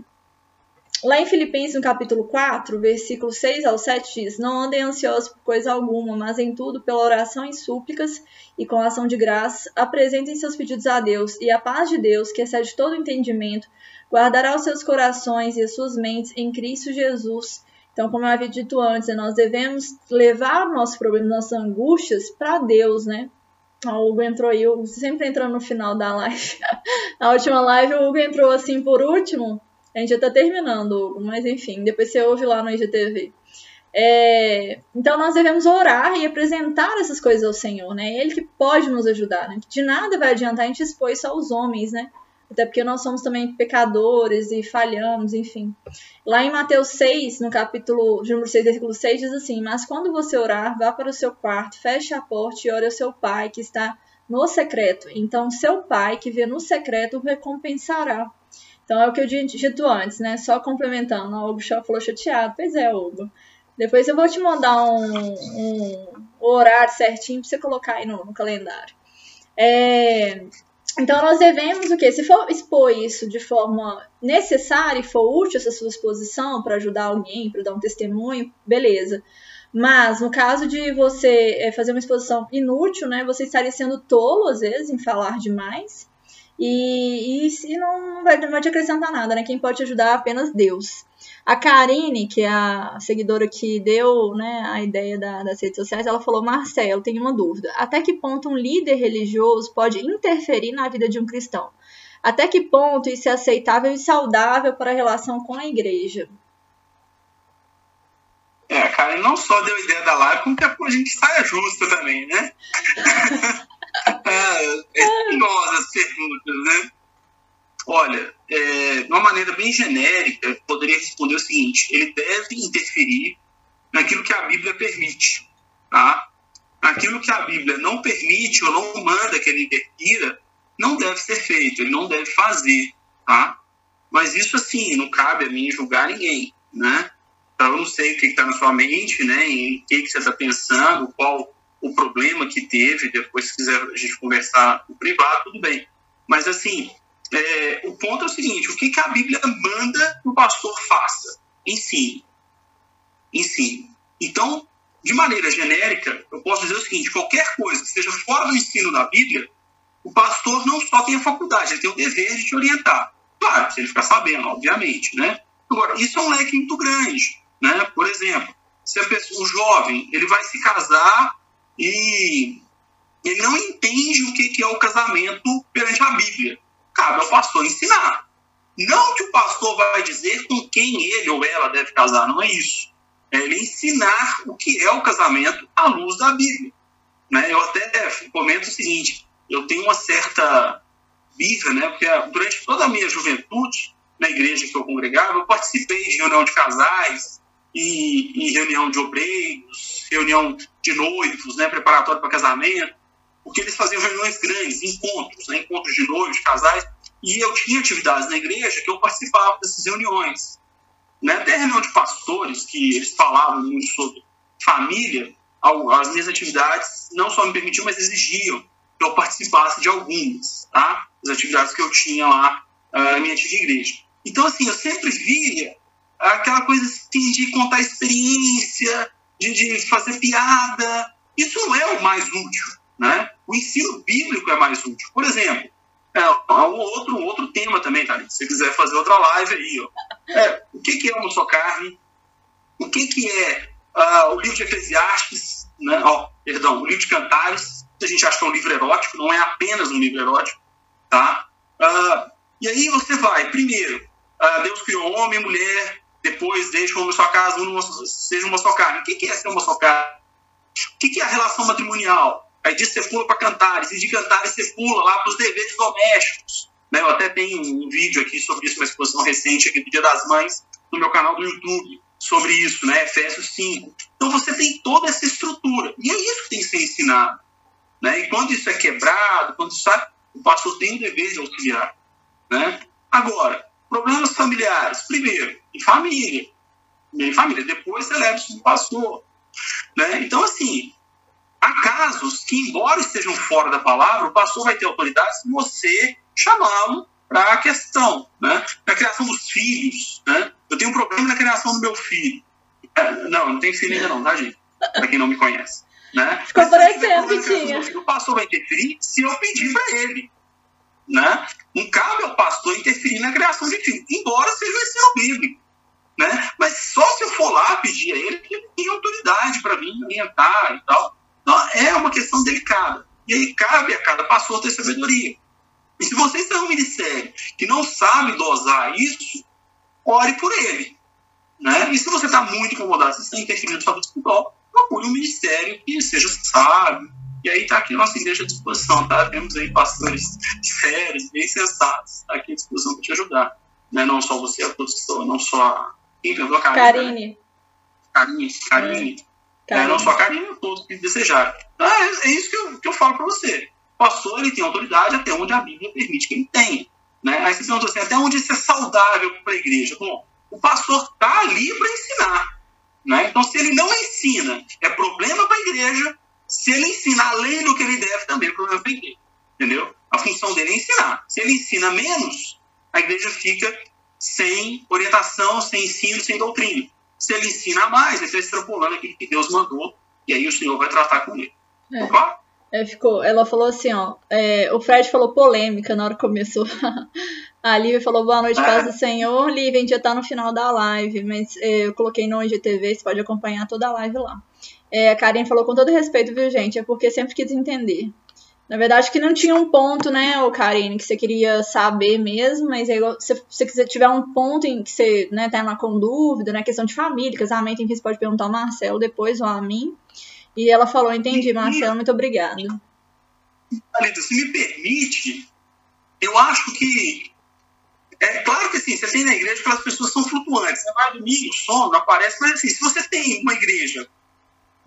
Lá em Filipenses, no capítulo 4, versículo 6 ao 7, diz: Não andem ansiosos por coisa alguma, mas em tudo, pela oração e súplicas e com ação de graça, apresentem seus pedidos a Deus, e a paz de Deus, que excede todo entendimento, guardará os seus corações e as suas mentes em Cristo Jesus. Então, como eu havia dito antes, nós devemos levar o nosso problema, nossas angústias para Deus, né? O Hugo entrou aí, sempre entrando no final da live. Na última live, o Hugo entrou assim por último, a gente já tá terminando, mas enfim, depois você ouve lá no IGTV. É, então nós devemos orar e apresentar essas coisas ao Senhor, né? Ele que pode nos ajudar, né? De nada vai adiantar a gente expor isso aos homens, né? Até porque nós somos também pecadores e falhamos, enfim. Lá em Mateus 6, no capítulo de número 6, versículo 6, diz assim: Mas quando você orar, vá para o seu quarto, feche a porta e ore ao seu pai que está no secreto. Então, seu pai que vê no secreto o recompensará. Então é o que eu dito antes, né? Só complementando. O Hugo falou chateado. Pois é, Hugo. Depois eu vou te mandar um, um horário certinho para você colocar aí no, no calendário. É, então nós devemos o quê? Se for expor isso de forma necessária e for útil essa sua exposição para ajudar alguém, para dar um testemunho, beleza. Mas no caso de você é, fazer uma exposição inútil, né, você estaria sendo tolo às vezes em falar demais e, e, não, vai, não vai te acrescentar nada, né? Quem pode te ajudar é apenas Deus. A Karine, que é a seguidora que deu né, a ideia da, das redes sociais, ela falou: Marcelo, tenho uma dúvida. Até que ponto um líder religioso pode interferir na vida de um cristão? Até que ponto isso é aceitável e saudável para a relação com a igreja? É, a Karen não só deu a ideia da live, como que a gente saia justa também, né? é, é as perguntas, né? Olha, é, de uma maneira bem genérica, poderia responder o seguinte: ele deve interferir naquilo que a Bíblia permite, tá? Aquilo que a Bíblia não permite ou não manda que ele interfira, não deve ser feito, ele não deve fazer, tá? Mas isso, assim, não cabe a mim julgar ninguém, né? Então, eu não sei o que está na sua mente, né? Em que, que você está pensando, qual o problema que teve, depois se quiser a gente conversar no privado, tudo bem. Mas assim, é, o ponto é o seguinte, o que, que a Bíblia manda que o pastor faça? Ensine. Ensine. Então, de maneira genérica, eu posso dizer o seguinte, qualquer coisa que esteja fora do ensino da Bíblia, o pastor não só tem a faculdade, ele tem o dever de te orientar. Claro, se ele ficar sabendo, obviamente, né? Agora, isso é um leque muito grande, né? Por exemplo, se pessoa, o jovem, ele vai se casar e ele não entende o que é o casamento perante a Bíblia. Cabe ao pastor ensinar. Não que o pastor vai dizer com quem ele ou ela deve casar, não é isso. É ele ensinar o que é o casamento à luz da Bíblia. Né? Eu até comento o seguinte: eu tenho uma certa birra, né? porque durante toda a minha juventude, na igreja que eu congregava, eu participei de reunião de casais e, e reunião de obreiros, reunião de noivos, né, preparatório para casamento, porque eles faziam reuniões grandes, encontros, né, encontros de noivos, casais, e eu tinha atividades na igreja que eu participava dessas reuniões. Né? Até reunião de pastores, que eles falavam muito sobre família, as minhas atividades não só me permitiam, mas exigiam que eu participasse de algumas, tá? As atividades que eu tinha lá uh, na minha antiga igreja. Então, assim, eu sempre via aquela coisa assim de contar experiência, de, de fazer piada. Isso não é o mais útil, né? O ensino bíblico é mais útil. Por exemplo, é, um outro, outro tema também, tá? Se você quiser fazer outra live aí, ó. É, o que, que é uma só carne? O que, que é uh, o livro de Eclesiastes? Né? Oh, perdão, o livro de Cantares. A gente acha que é um livro erótico, não é apenas um livro erótico, tá? Uh, e aí você vai, primeiro, uh, Deus criou homem e mulher, depois deixa uma só casa, uma, seja uma só carne. O que é ser uma só carne? O que é a relação matrimonial? Aí disso você pula para cantares, e de cantares você pula lá para os deveres domésticos. Né? Eu até tenho um vídeo aqui sobre isso, uma exposição recente aqui do Dia das Mães, no meu canal do YouTube, sobre isso, né? Efésios 5. Então você tem toda essa estrutura. E é isso que tem que ser ensinado. Né? E quando isso é quebrado, quando isso é, o pastor tem o dever de auxiliar. Né? Agora, problemas familiares. Primeiro, em família. Em família. Depois você leva isso pastor. Né? Então, assim, há casos que, embora estejam fora da palavra, o pastor vai ter autoridade se você chamá-lo para a questão, né? Na criação dos filhos, né? Eu tenho um problema na criação do meu filho. É, não, não tem filho ainda não, tá, gente? Para quem não me conhece. Né? Ficou parecendo que tinha. O pastor vai interferir se eu pedir para ele. Né? Não cabe ao pastor interferir na criação de filho, embora seja o ensino bíblico. Né? Mas só se eu for lá pedir a ele que ele tem autoridade para mim orientar e tal. Então, é uma questão delicada. E aí cabe a cada pastor ter sabedoria. E se vocês têm um ministério que não sabe dosar isso, ore por ele. Né? E se você está muito incomodado, se você está interferindo no sua espiritual, procure um ministério que seja sábio. E aí está aqui nossa igreja à disposição, tá? Temos aí pastores sérios, bem sensatos, tá aqui à disposição para te ajudar. Né? Não só você, a todos que estão, não só quem perguntou a Karine. Né? Karine, Karine. É, não só a Karine, a todos que desejarem. Então, é, é isso que eu, que eu falo para você. O pastor ele tem autoridade até onde a Bíblia permite que ele tenha. Né? Aí você pergunta assim, até onde isso é saudável para a igreja? Bom, o pastor está ali para ensinar. Né? Então, se ele não ensina, é problema para a igreja. Se ele ensina além do que ele deve, também é problema para a igreja. Entendeu? A função dele é ensinar. Se ele ensina menos, a igreja fica sem orientação, sem ensino, sem doutrina. Se ele ensina mais, ele está extrapolando aquilo que Deus mandou, e aí o Senhor vai tratar com ele. É. Opa? É, ficou, ela falou assim, ó. É, o Fred falou polêmica na hora que começou. a Lívia falou boa noite, paz do Senhor. Lívia, a gente já tá no final da live, mas é, eu coloquei no IGTV, você pode acompanhar toda a live lá. É, a Karen falou com todo respeito, viu, gente? É porque sempre quis entender. Na verdade, que não tinha um ponto, né, o Karine, que você queria saber mesmo, mas aí, se você tiver um ponto em que você né, tá com dúvida, né, questão de família, casamento, enfim, você pode perguntar ao Marcelo depois ou a mim. E ela falou, entendi, Marcelo, muito obrigada. Alita, se me permite, eu acho que é claro que assim, você tem na igreja que as pessoas são flutuantes. Você vai dormir, o sono aparece, mas assim, se você tem uma igreja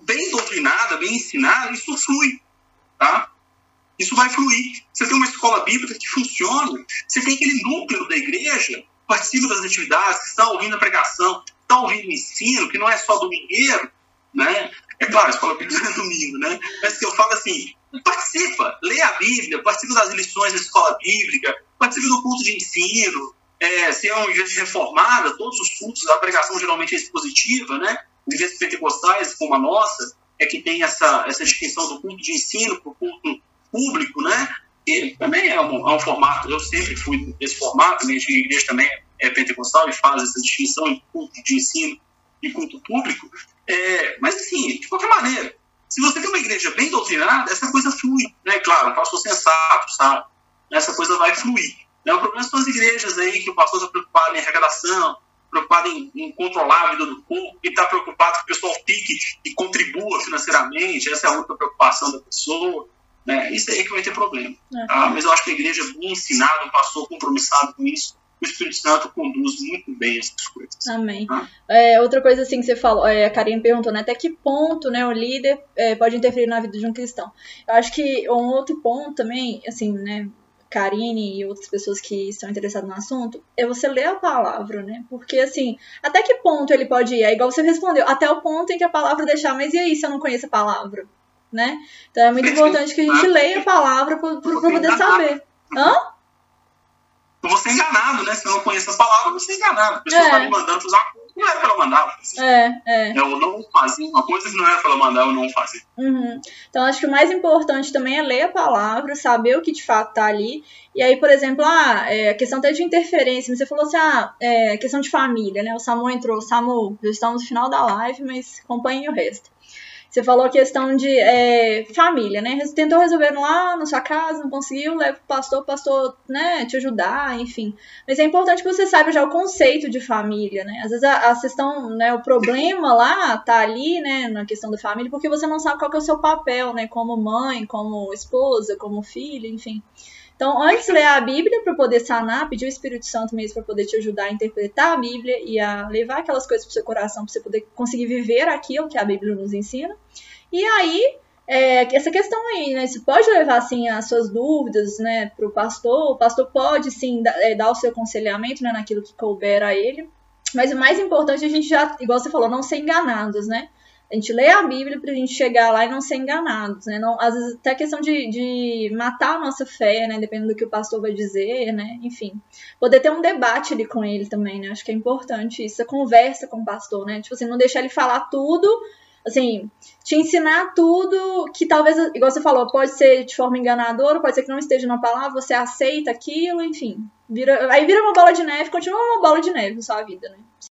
bem doutrinada, bem ensinada, isso flui, tá? Isso vai fluir. Você tem uma escola bíblica que funciona, você tem aquele núcleo da igreja, participa das atividades, está ouvindo a pregação, está ouvindo o ensino, que não é só domingueiro, né? É claro, a escola bíblica é domingo, né? Mas que eu falo assim, participa, lê a Bíblia, participa das lições da escola bíblica, participa do culto de ensino, é, se é uma igreja reformada, todos os cultos, a pregação geralmente é expositiva, né? Igrejas pentecostais, como a nossa, é que tem essa, essa distinção do culto de ensino para o culto público, né? E também é um, é um, formato, eu sempre fui desse formato, minha igreja também é pentecostal e faz essa distinção entre culto de ensino e culto público. É, mas, assim, de qualquer maneira, se você tem uma igreja bem doutrinada, essa coisa flui, né? Claro, o pastor sensato, sabe? Essa coisa vai fluir. Né? O problema são as igrejas aí que o pastor está preocupado em arrecadação, preocupado em, em, controlar a vida do povo, e está preocupado que o pessoal fique e contribua financeiramente, essa é a única preocupação da pessoa. Né? Isso aí é que vai ter problema. É. Tá? Mas eu acho que a igreja bem ensinada, um pastor compromissado com isso, o Espírito Santo conduz muito bem essas coisas. Amém. Tá? É, outra coisa assim que você falou, é, a Karine perguntou, né, até que ponto né, o líder é, pode interferir na vida de um cristão. Eu acho que um outro ponto também, assim, né, Karine e outras pessoas que estão interessadas no assunto, é você ler a palavra, né? Porque, assim, até que ponto ele pode ir? É igual você respondeu, até o ponto em que a palavra deixar, mas e aí se eu não conheço a palavra? Né? Então é muito importante que a gente leia a palavra para poder saber. Hã? eu vou ser enganado, né? Se eu não conheço a palavra, eu vou ser enganado. A pessoa está é. me mandando fazer uma coisa que não era para ela mandar. É, é. Eu não fazer uma coisa que não era para ela mandar, eu não fazer. Uhum. Então, acho que o mais importante também é ler a palavra, saber o que de fato está ali. E aí, por exemplo, ah, é, a questão até de interferência. Você falou assim, ah, é, questão de família, né? O Samu entrou. Samu, já estamos no final da live, mas acompanhe o resto. Você falou a questão de é, família, né? Tentou resolver lá na sua casa, não conseguiu, leva o pastor, o pastor, né, te ajudar, enfim. Mas é importante que você saiba já o conceito de família, né? Às vezes a, a questão, né, o problema lá tá ali, né, na questão da família, porque você não sabe qual é o seu papel, né, como mãe, como esposa, como filha, enfim. Então, antes ler a Bíblia para poder sanar, pedir o Espírito Santo mesmo para poder te ajudar a interpretar a Bíblia e a levar aquelas coisas para o seu coração para você poder conseguir viver aquilo que a Bíblia nos ensina. E aí, é, essa questão aí, né? Você pode levar, assim, as suas dúvidas, né, para o pastor. O pastor pode, sim, dar, é, dar o seu aconselhamento, né, naquilo que couber a ele. Mas o mais importante é a gente já, igual você falou, não ser enganados, né? A gente lê a Bíblia para a gente chegar lá e não ser enganados, né? Não, às vezes até questão de, de matar a nossa fé, né? Dependendo do que o pastor vai dizer, né? Enfim, poder ter um debate ali com ele também, né? Acho que é importante isso, a conversa com o pastor, né? Tipo assim, não deixar ele falar tudo, assim, te ensinar tudo que talvez, igual você falou, pode ser de forma enganadora, pode ser que não esteja na palavra, você aceita aquilo, enfim. Vira, aí vira uma bola de neve, continua uma bola de neve na sua vida, né?